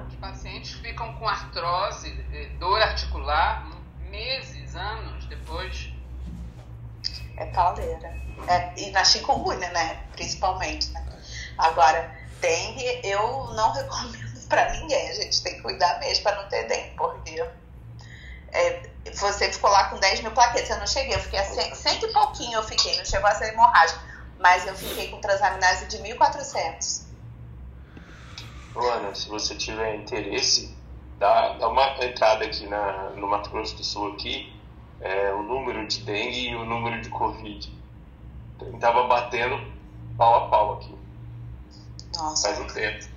Os pacientes ficam com artrose, dor articular, meses, anos depois. É pauleira. É, e na chikungunya, né? Principalmente, né? Agora, dengue eu não recomendo pra ninguém. A gente tem que cuidar mesmo pra não ter dengue, porque é, você ficou lá com 10 mil plaquetas. Eu não cheguei, eu fiquei a cento, cento e pouquinho eu fiquei, não chegou a ser hemorrágica. Mas eu fiquei com transaminase de 1.400. Luana, se você tiver interesse, dá, dá uma entrada aqui na, no Mato Grosso do Sul aqui, é, o número de dengue e o número de Covid. Então, tava batendo pau a pau aqui. Nossa. Faz um tempo.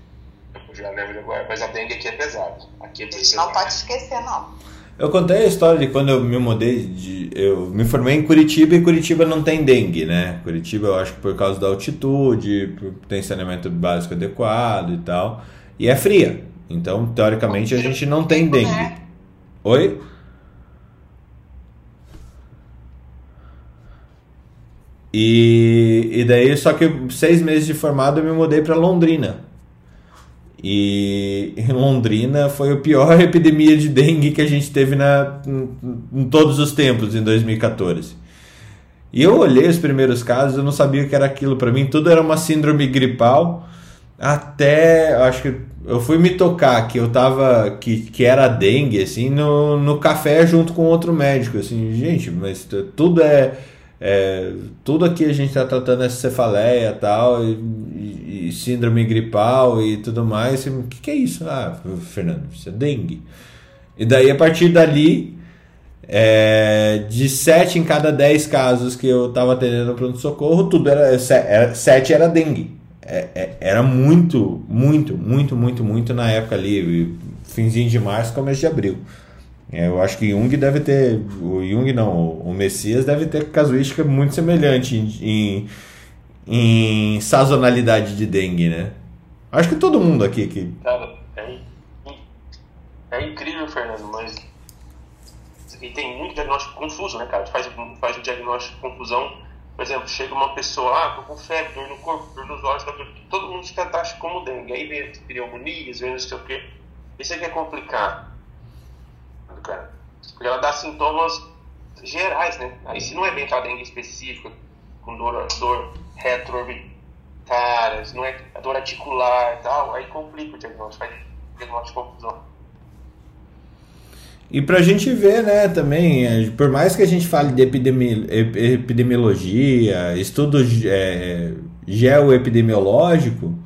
Eu já lembro agora, mas a dengue aqui é pesada. Aqui é A gente não pode esquecer, não. Eu contei a história de quando eu me mudei, de, eu me formei em Curitiba e Curitiba não tem dengue, né? Curitiba eu acho que por causa da altitude, tem saneamento básico adequado e tal. E é fria. Então, teoricamente, a gente não tem dengue. Oi? E, e daí, só que seis meses de formado eu me mudei para Londrina. E em Londrina foi a pior epidemia de dengue que a gente teve na, em, todos os tempos, em 2014. E eu olhei os primeiros casos, eu não sabia o que era aquilo. Para mim, tudo era uma síndrome gripal. Até, acho que eu fui me tocar que eu tava, que, que era dengue, assim, no, no café junto com outro médico. Assim, gente, mas tudo é é, tudo aqui a gente está tratando essa cefaleia tal, e, e, e, síndrome gripal e tudo mais. O que, que é isso? Ah, Fernando, isso é dengue. E daí, a partir dali, é, de 7 em cada 10 casos que eu estava atendendo no pronto-socorro, tudo era, era 7 era dengue. É, é, era muito, muito, muito, muito, muito na época ali, finzinho de março, começo de abril. É, eu acho que Jung deve ter. O Jung não, o Messias deve ter casuística muito semelhante em, em, em sazonalidade de dengue, né? Acho que todo mundo aqui. Que... Cara, é, é incrível, Fernando, mas. E tem muito diagnóstico confuso, né, cara? Faz, faz o diagnóstico confusão. Por exemplo, chega uma pessoa, ah, tô com febre, dor no corpo, dor nos olhos, dor... todo mundo se acha como dengue. Aí vem pneumonias, vem não sei o quê. Isso que é complicado cara. Porque ela dá sintomas gerais, né? Aí se não é bem aquela dengue específica, com dor, dor retroorbitária, se não é dor articular e tal, aí complica o diagnóstico, faz diagnóstico confusão. E para a gente ver, né, também, é, por mais que a gente fale de epidemi epidemiologia, estudo é, geoepidemiológico,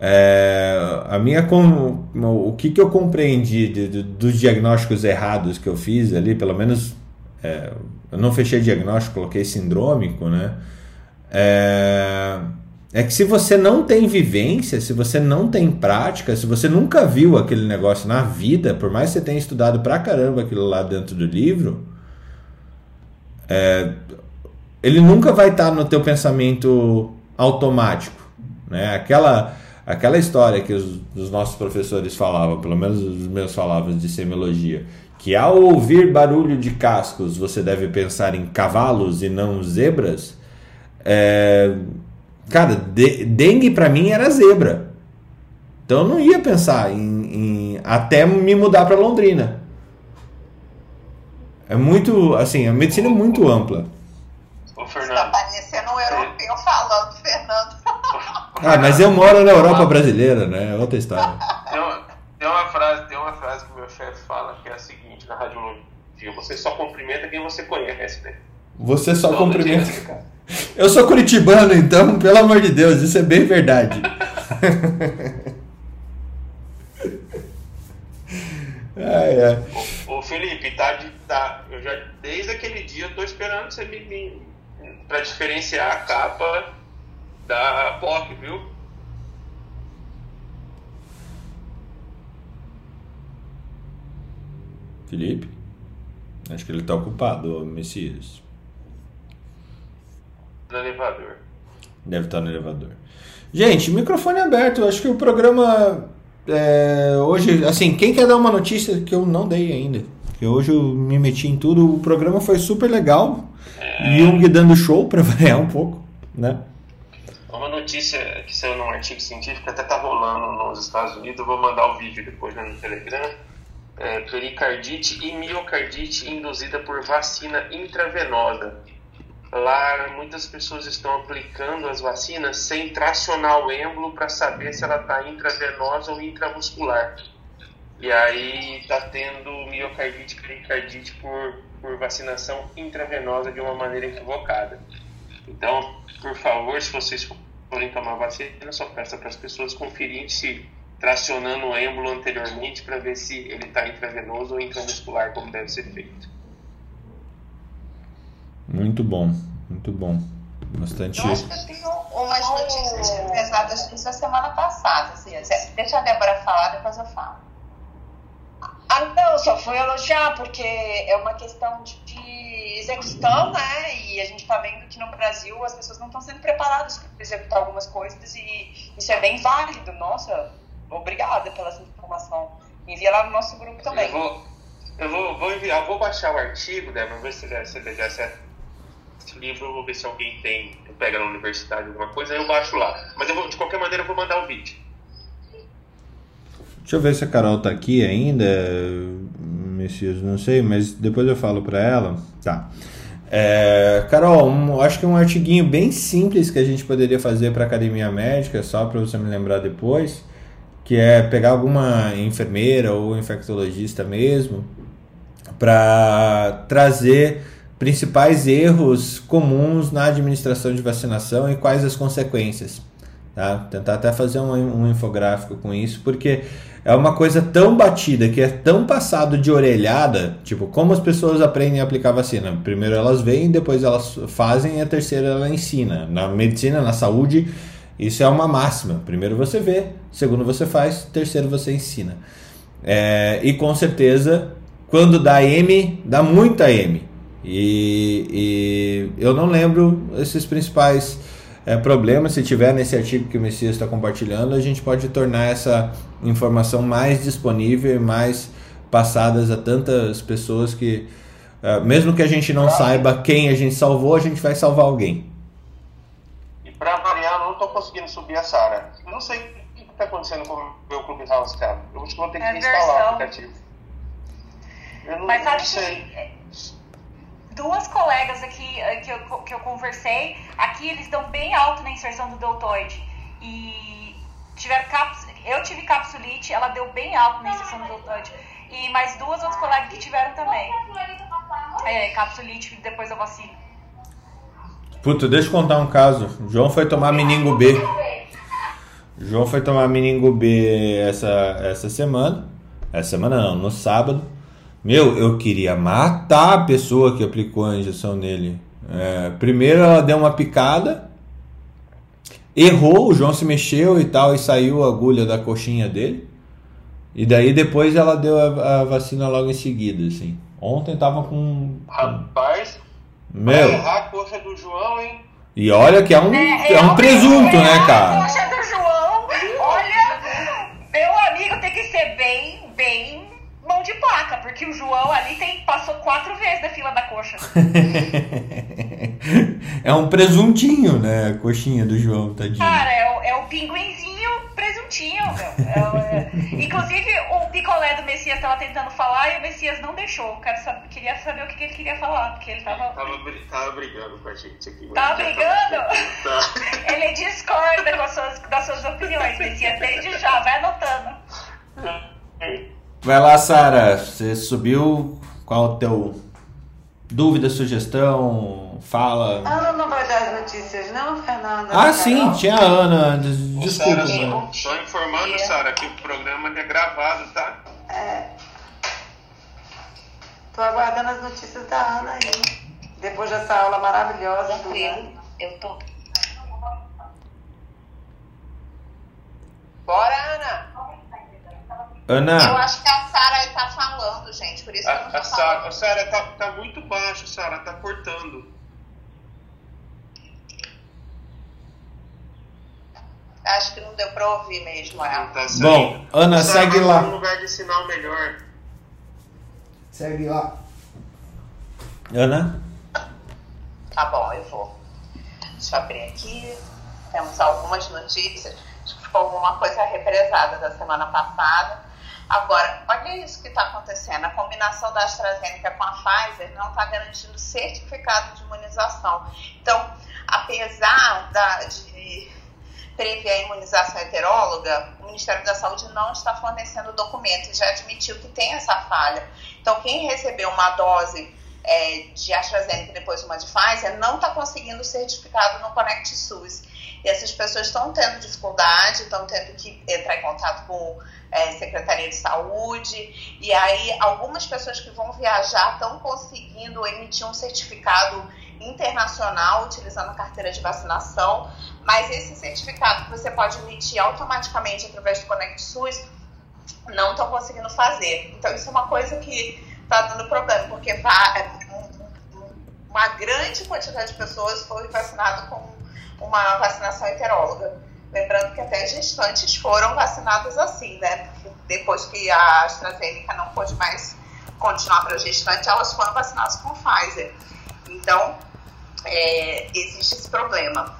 é, a minha o que, que eu compreendi de, de, dos diagnósticos errados que eu fiz ali, pelo menos é, eu não fechei diagnóstico, coloquei sindrômico, né? É, é que se você não tem vivência, se você não tem prática, se você nunca viu aquele negócio na vida, por mais que você tenha estudado pra caramba aquilo lá dentro do livro, é, ele nunca vai estar no teu pensamento automático, né? Aquela aquela história que os, os, nossos professores falavam, pelo menos os meus falavam de semiologia, que ao ouvir barulho de cascos você deve pensar em cavalos e não zebras. É, cara, de, dengue para mim era zebra. Então eu não ia pensar em, em até me mudar para Londrina. É muito, assim, a medicina é muito ampla. Ô, Fernando. Tá parecendo um europeu falando, Fernando. Ah, mas eu moro na Europa brasileira, né? É outra história. Tem uma, tem uma, frase, tem uma frase que o meu chefe fala que é a seguinte na radiologia: você só cumprimenta quem você conhece, né? Você só Todo cumprimenta. Dia, eu sou curitibano, então, pelo amor de Deus, isso é bem verdade. ai, ai. Ô, ô, Felipe, tá, de, tá, eu já, desde aquele dia eu tô esperando você me, me para diferenciar a capa da POC, viu? Felipe? Acho que ele está ocupado, Messias. No elevador. Deve estar no elevador. Gente, microfone aberto. Acho que o programa. É, hoje, assim, quem quer dar uma notícia que eu não dei ainda? Que hoje eu me meti em tudo. O programa foi super legal. É... Jung dando show para variar um pouco, né? Uma notícia que saiu num artigo científico, até tá rolando nos Estados Unidos, eu vou mandar o vídeo depois no Telegram. É, pericardite e miocardite induzida por vacina intravenosa. Lá, muitas pessoas estão aplicando as vacinas sem tracionar o êmbolo para saber se ela está intravenosa ou intramuscular. E aí está tendo miocardite e pericardite por, por vacinação intravenosa de uma maneira equivocada. Então, por favor, se vocês forem tomar vacina, só peça para as pessoas conferirem se tracionando o êmbolo anteriormente para ver se ele está intravenoso ou intramuscular, como deve ser feito. Muito bom, muito bom. Bastante. Eu acho que eu tenho umas notícias pesadas disso a semana passada. Assim, deixa a Débora falar, depois eu falo. Ah, não, só fui elogiar, porque é uma questão de execução, né? E a gente está vendo que no Brasil as pessoas não estão sendo preparadas para executar algumas coisas e isso é bem válido. Nossa, obrigada pela essa informação. Envia lá no nosso grupo também. Eu vou, eu vou, vou enviar, vou baixar o artigo, Débora, ver se, se, se, esse livro, eu vou ver se alguém tem, pega na universidade alguma coisa, aí eu baixo lá. Mas eu vou, de qualquer maneira eu vou mandar o vídeo. Deixa eu ver se a Carol tá aqui ainda, Messias, não sei, mas depois eu falo pra ela. Tá. É, Carol, um, acho que um artiguinho bem simples que a gente poderia fazer para academia médica, só para você me lembrar depois, que é pegar alguma enfermeira ou infectologista mesmo, para trazer principais erros comuns na administração de vacinação e quais as consequências. Tá? Tentar até fazer um, um infográfico com isso, porque é uma coisa tão batida, que é tão passado de orelhada, tipo, como as pessoas aprendem a aplicar vacina. Primeiro elas veem, depois elas fazem e a terceira ela ensina. Na medicina, na saúde, isso é uma máxima. Primeiro você vê, segundo você faz, terceiro você ensina. É, e com certeza, quando dá M, dá muita M. E, e eu não lembro esses principais é, problemas. Se tiver nesse artigo que o Messias está compartilhando, a gente pode tornar essa informação mais disponível e mais passadas a tantas pessoas que, uh, mesmo que a gente não saiba quem a gente salvou, a gente vai salvar alguém. E para variar, eu não estou conseguindo subir a Sara. Não sei o que está acontecendo com o meu Clubhouse, cara. Eu acho que vou ter que é instalar o aplicativo. Eu não, Mas sabe que duas colegas aqui eh, que eu, que eu conversei, aqui eles dão bem alto na inserção do deltoide. E tiveram caps, eu tive capsulite, ela deu bem alto na inserção do deltoide. E mais duas outras colegas que tiveram também. É, capsulite depois da vacina. Puta, deixa eu contar um caso. O João foi tomar meningo B. O João foi tomar meningo B essa, essa semana. Essa semana não, no sábado. Meu, eu queria matar a pessoa que aplicou a injeção nele. É, primeiro ela deu uma picada, errou, o João se mexeu e tal, e saiu a agulha da coxinha dele. E daí depois ela deu a, a vacina logo em seguida, assim. Ontem tava com. Rapaz, meu. errar a coxa do João, hein? E olha que é um, é, é um presunto, né, cara? A coxa do João, olha, meu amigo tem que ser bem, bem mão de placa, porque o João ali tem, passou quatro vezes da fila da coxa. é um presuntinho, né? A coxinha do João, tadinho. Cara, é o, é o pinguinzinho presuntinho, meu. É, é... Inclusive, o picolé do Messias estava tentando falar e o Messias não deixou. Quero saber, queria saber o que, que ele queria falar, porque ele tava... Tava, tava brigando com a gente aqui. Tava brigando? Tá. Ele discorda com as suas, das suas opiniões, Messias, desde já, vai anotando. Vai lá, Sara. Você subiu. Qual o teu dúvida, sugestão? Fala. Ana não vai dar as notícias, não, Fernanda? Ah, sim, tinha a Ana. Desculpa. Sara, só informando, Sara, que o programa é gravado, tá? É. Tô aguardando as notícias da Ana aí. Depois dessa aula maravilhosa. Tranquilo, eu tô. Bora, Ana! Ana. Eu acho que a Sara está falando, gente, por isso a, que eu não tô a Sara, a Sara tá, tá muito baixo, Sara, tá cortando. Acho que não deu para ouvir mesmo ela. Tá Bom, Ana, Sara, segue lá. um lugar de sinal melhor. Segue lá. Ana? Tá bom, eu vou. Deixa eu abrir aqui. Temos algumas notícias. Acho que ficou alguma coisa represada da semana passada. Agora, olha isso que está acontecendo. A combinação da AstraZeneca com a Pfizer não está garantindo certificado de imunização. Então, apesar da, de prever a imunização heteróloga, o Ministério da Saúde não está fornecendo documento e já admitiu que tem essa falha. Então, quem recebeu uma dose é, de AstraZeneca e depois uma de Pfizer não está conseguindo certificado no Connect SUS. Essas pessoas estão tendo dificuldade, estão tendo que entrar em contato com é, Secretaria de Saúde, e aí algumas pessoas que vão viajar estão conseguindo emitir um certificado internacional utilizando a carteira de vacinação, mas esse certificado que você pode emitir automaticamente através do Conect SUS não estão conseguindo fazer. Então isso é uma coisa que está dando problema, porque uma grande quantidade de pessoas foi vacinada com uma vacinação heteróloga. Lembrando que até gestantes foram vacinadas assim, né? Porque depois que a AstraZeneca não pôde mais continuar para gestante, elas foram vacinadas com Pfizer. Então, é, existe esse problema.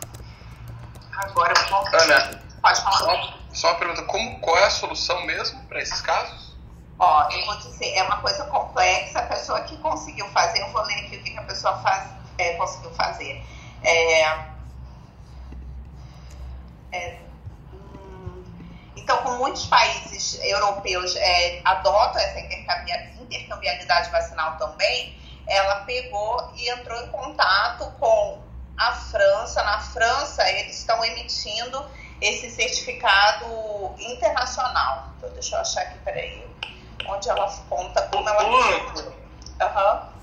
Agora, Ana, pode falar. Só, só uma pergunta, como, qual é a solução mesmo para esses casos? Ó, eu vou dizer, é uma coisa complexa, a pessoa que conseguiu fazer, eu vou ler aqui o que a pessoa faz, é, conseguiu fazer. É, é, hum, então, como muitos países europeus é, adotam essa intercambiabilidade vacinal também, ela pegou e entrou em contato com a França. Na França, eles estão emitindo esse certificado internacional. Então, deixa eu achar aqui, peraí. Onde ela conta como ela. Uhum.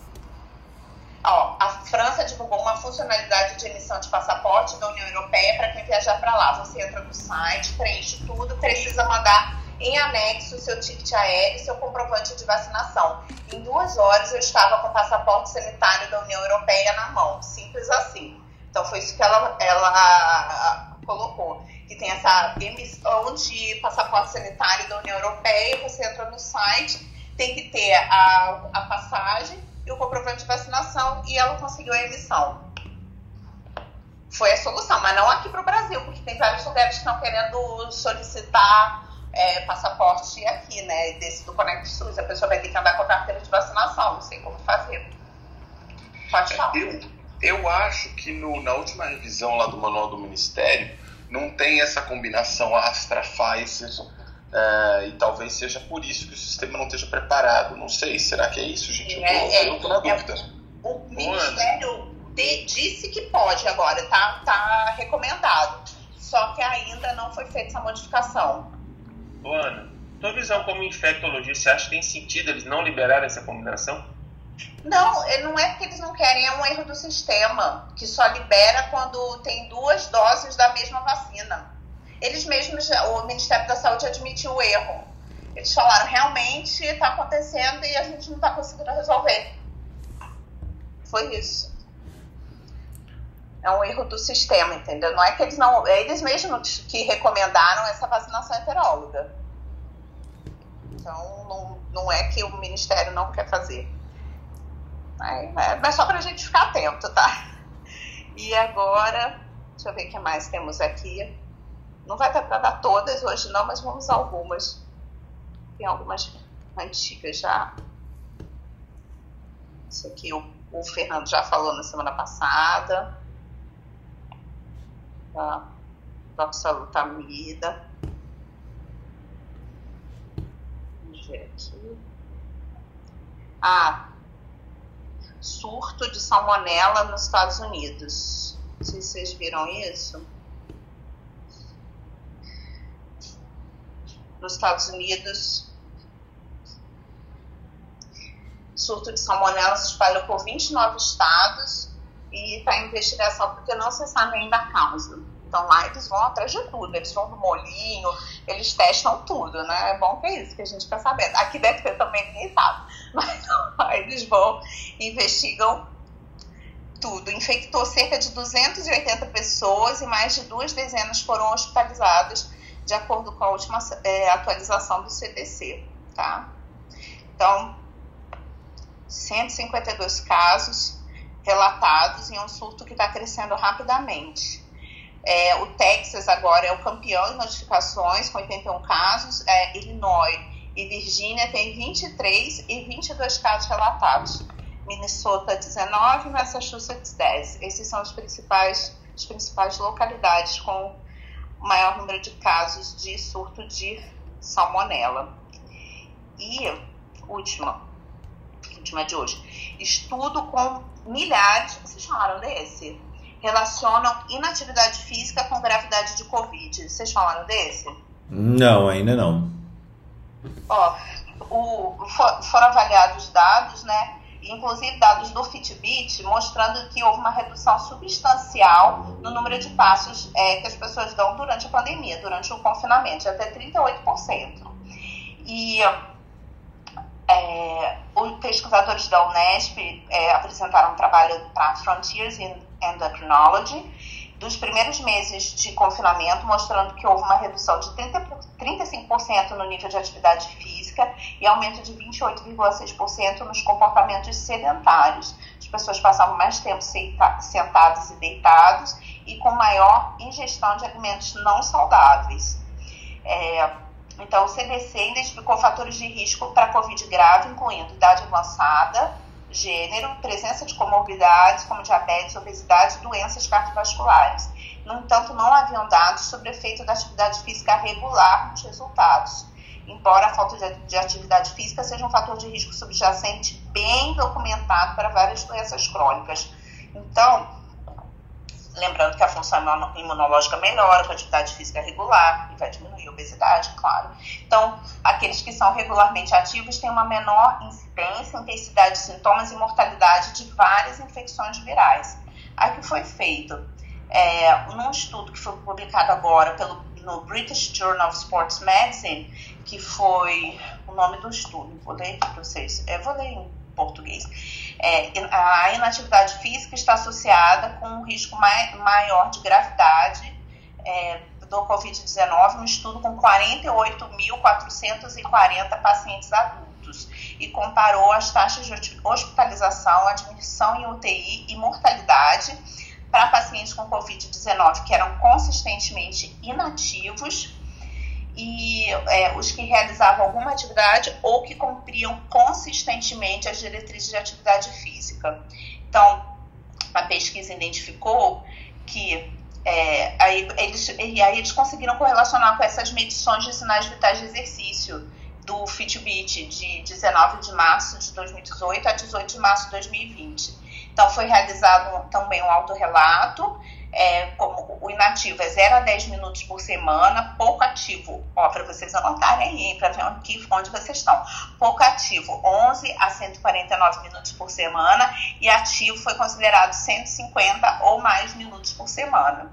Ó, a França divulgou uma funcionalidade de emissão de passaporte da União Europeia para quem viajar para lá. Você entra no site, preenche tudo, precisa mandar em anexo seu ticket aéreo e seu comprovante de vacinação. Em duas horas eu estava com o passaporte sanitário da União Europeia na mão. Simples assim. Então foi isso que ela, ela colocou. Que tem essa emissão de passaporte sanitário da União Europeia, você entra no site, tem que ter a, a passagem e o comprovante de vacinação e ela conseguiu a emissão. Foi a solução, mas não aqui para o Brasil, porque tem vários lugares que estão querendo solicitar é, passaporte aqui, né? Desse do Conect SUS. A pessoa vai ter que andar com a carteira de vacinação, não sei como fazer. Pode falar. Eu, eu acho que no, na última revisão lá do manual do Ministério não tem essa combinação Astra-Pfizer é, e talvez seja por isso que o sistema não esteja preparado. Não sei, será que é isso, gente? Eu tô, É, é, eu tô na é. dúvida. O Ministério de- disse que pode agora, tá, tá recomendado. Só que ainda não foi feita essa modificação. Ô, Ana, tua visão como infectologista, você acha que tem sentido eles não liberarem essa combinação? Não, é- não é porque eles não querem, é um erro do sistema, que só libera quando tem duas doses da mesma vacina. Eles mesmos, o Ministério da Saúde admitiu o erro. Eles falaram, realmente está acontecendo e a gente não está conseguindo resolver. Foi isso. É um erro do sistema, entendeu? Não é que eles não. É eles mesmos que recomendaram essa vacinação heteróloga. Então, não, não é que o Ministério não quer fazer. É- mas só para a gente ficar atento, tá? E agora, deixa eu ver o que mais temos aqui. Não vai dar para dar todas hoje, não, mas vamos algumas. Tem algumas antigas já. Isso aqui o, o Fernando já falou na semana passada. Da doxalutamida. Vamos ver aqui. Ah, surto de salmonela nos Estados Unidos. Não sei se vocês viram isso. Nos Estados Unidos, surto de salmonela se espalhou por 29 estados e está em investigação porque não se sabe ainda a causa. Então lá eles vão atrás de tudo, eles vão no molinho, eles testam tudo, né? É bom que é isso que a gente quer saber. Aqui deve ter também, ninguém sabe. Mas eles vão, investigam tudo. Infectou cerca de 280 pessoas e mais de duas dezenas foram hospitalizadas, de acordo com a última é, atualização do CDC, tá? Então, 152 casos relatados em um surto que está crescendo rapidamente. É, o Texas agora é o campeão em notificações, com 81 casos. É, Illinois e Virgínia têm 23 e 22 casos relatados. Minnesota 19 e Massachusetts 10. Esses são os principais, as principais localidades com o maior número de casos de surto de salmonela. E última, última de hoje, estudo com milhares, vocês falaram desse? Relacionam inatividade física com gravidade de Covid. Vocês falaram desse? Não, ainda não. Ó, o, for, foram avaliados dados, né? Inclusive dados do Fitbit, mostrando que houve uma redução substancial no número de passos é, que as pessoas dão durante a pandemia, durante o confinamento, de até 38%. E é, os pesquisadores da Unesp é, apresentaram um trabalho para Frontiers in Endocrinology dos primeiros meses de confinamento, mostrando que houve uma redução de 30, 35% no nível de atividade física e aumento de 28,6% nos comportamentos sedentários. As pessoas passavam mais tempo sentados e deitados e com maior ingestão de alimentos não saudáveis. É, então, o CDC identificou fatores de risco para Covid grave, incluindo idade avançada, gênero, presença de comorbidades como diabetes, obesidade e doenças cardiovasculares. No entanto, não haviam dados sobre o efeito da atividade física regular nos resultados, embora a falta de atividade física seja um fator de risco subjacente bem documentado para várias doenças crônicas. Então, Lembrando que a função imunológica melhora com atividade física regular e vai diminuir a obesidade, claro. Então, aqueles que são regularmente ativos têm uma menor incidência, intensidade de sintomas e mortalidade de várias infecções virais. Aí que foi feito? É, num estudo que foi publicado agora pelo, no British Journal of Sports Medicine, que foi o nome do estudo, vou ler para vocês, é, vou ler em português é, a inatividade física está associada com um risco mai, maior de gravidade é, do Covid-19, um estudo com 48.440 pacientes adultos e comparou as taxas de hospitalização, admissão em UTI e mortalidade para pacientes com Covid-19 que eram consistentemente inativos e é, os que realizavam alguma atividade ou que cumpriam consistentemente as diretrizes de atividade física. Então, a pesquisa identificou que é, aí, eles, e aí eles conseguiram correlacionar com essas medições de sinais vitais de exercício do Fitbit de 19 de março de 2018 a 18 de março de 2020. Então, foi realizado também um autorrelato é, como o inativo é 0 a 10 minutos por semana, pouco ativo, ó, para vocês anotarem aí, para ver onde, onde vocês estão. Pouco ativo, 11 a 149 minutos por semana, e ativo foi considerado 150 ou mais minutos por semana.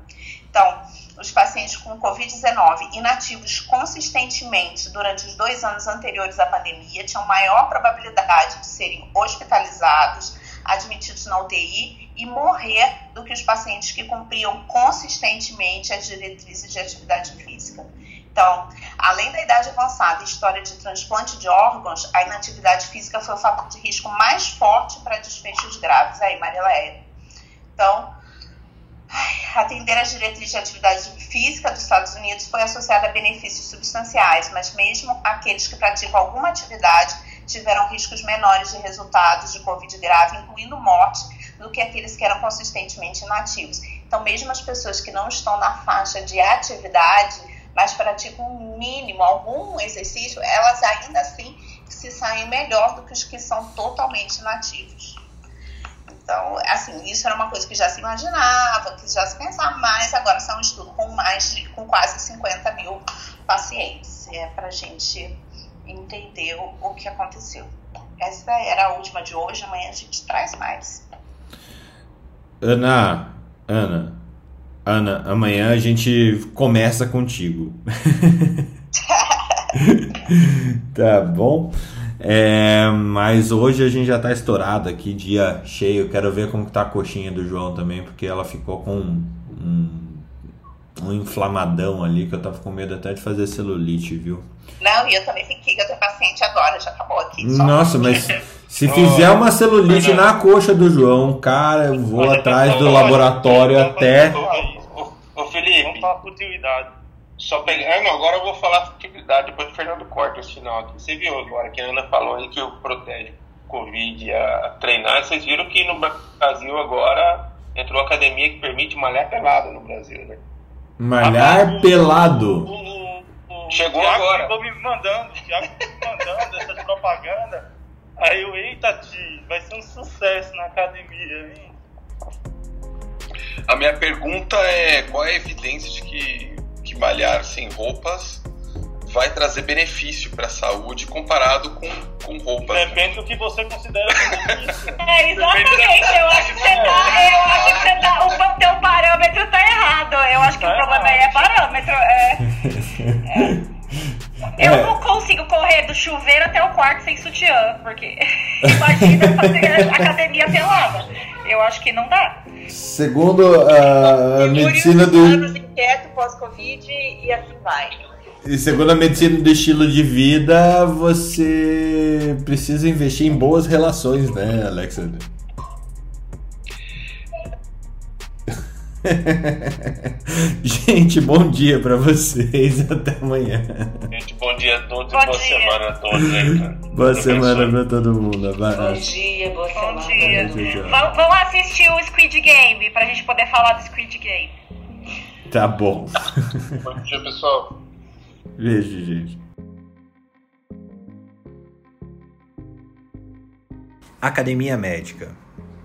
Então, os pacientes com Covid-19 inativos consistentemente durante os dois anos anteriores à pandemia tinham maior probabilidade de serem hospitalizados, admitidos na UTI e morrer do que os pacientes que cumpriam consistentemente as diretrizes de atividade física. Então, além da idade avançada e história de transplante de órgãos, a inatividade física foi o fator de risco mais forte para desfechos graves. Aí, Marileia. Então, atender às diretrizes de atividade física dos Estados Unidos foi associada a benefícios substanciais, mas mesmo aqueles que praticam alguma atividade tiveram riscos menores de resultados de Covid grave, incluindo morte, do que aqueles que eram consistentemente inativos. Então, mesmo as pessoas que não estão na faixa de atividade, mas praticam um mínimo, algum exercício, elas ainda assim se saem melhor do que os que são totalmente inativos. Então, assim, isso era uma coisa que já se imaginava, que já se pensava, mas agora são um estudo com mais de, com quase 50 mil pacientes. É para a gente entender o, o que aconteceu. Essa era a última de hoje, amanhã a gente traz mais. Ana, Ana, Ana, amanhã a gente começa contigo. tá bom? É, mas hoje a gente já tá estourado aqui, dia cheio. Quero ver como que tá a coxinha do João também, porque ela ficou com um, um, um inflamadão ali que eu tava com medo até de fazer celulite, viu? Não, e eu também fiquei, eu tô paciente agora, já acabou aqui. Nossa, mas se fizer uma celulite na coxa do João, cara, eu vou atrás do laboratório até. Ô, Felipe. Vamos falar futilidade. Só pegando, agora eu vou falar futilidade, depois o Fernando corta esse final aqui. Você viu agora que a Ana falou aí que o protege Covid a treinar. Vocês viram que no Brasil agora entrou a academia que permite malhar pelado no Brasil, né? Malhar pelado. Chegou agora. Ficou me mandando, o Thiago ficou me mandando essa propaganda. Aí eu, eita, tio, vai ser um sucesso na academia, hein? A minha pergunta é: qual é a evidência de que, que malhar sem roupas vai trazer benefício para a saúde comparado com, com roupas? Depende do que você considera benefício. É, exatamente. Eu acho que você tá. Eu acho que você tá. O teu parâmetro tá errado. Eu acho que tá o problema aí é parâmetro. É. é. Eu é. não consigo correr do chuveiro até o quarto sem sutiã, porque imagina fazer academia pelada. Eu acho que não dá. Segundo a, a medicina do. anos inquieto pós-Covid e assim vai. E segundo a medicina do estilo de vida, você precisa investir em boas relações, né, Alexander? Gente, bom dia para vocês. Até amanhã. Gente, bom dia a todos Bom e boa dia. semana a todos aí, cara. Boa Deus semana para todo mundo. Abraço. Bom dia, boa Bom semana. dia. Vamos vamos assistir o Squid Game pra gente poder falar do Squid Game. Tá bom. Bom dia, pessoal. Beijo, gente. Academia Médica.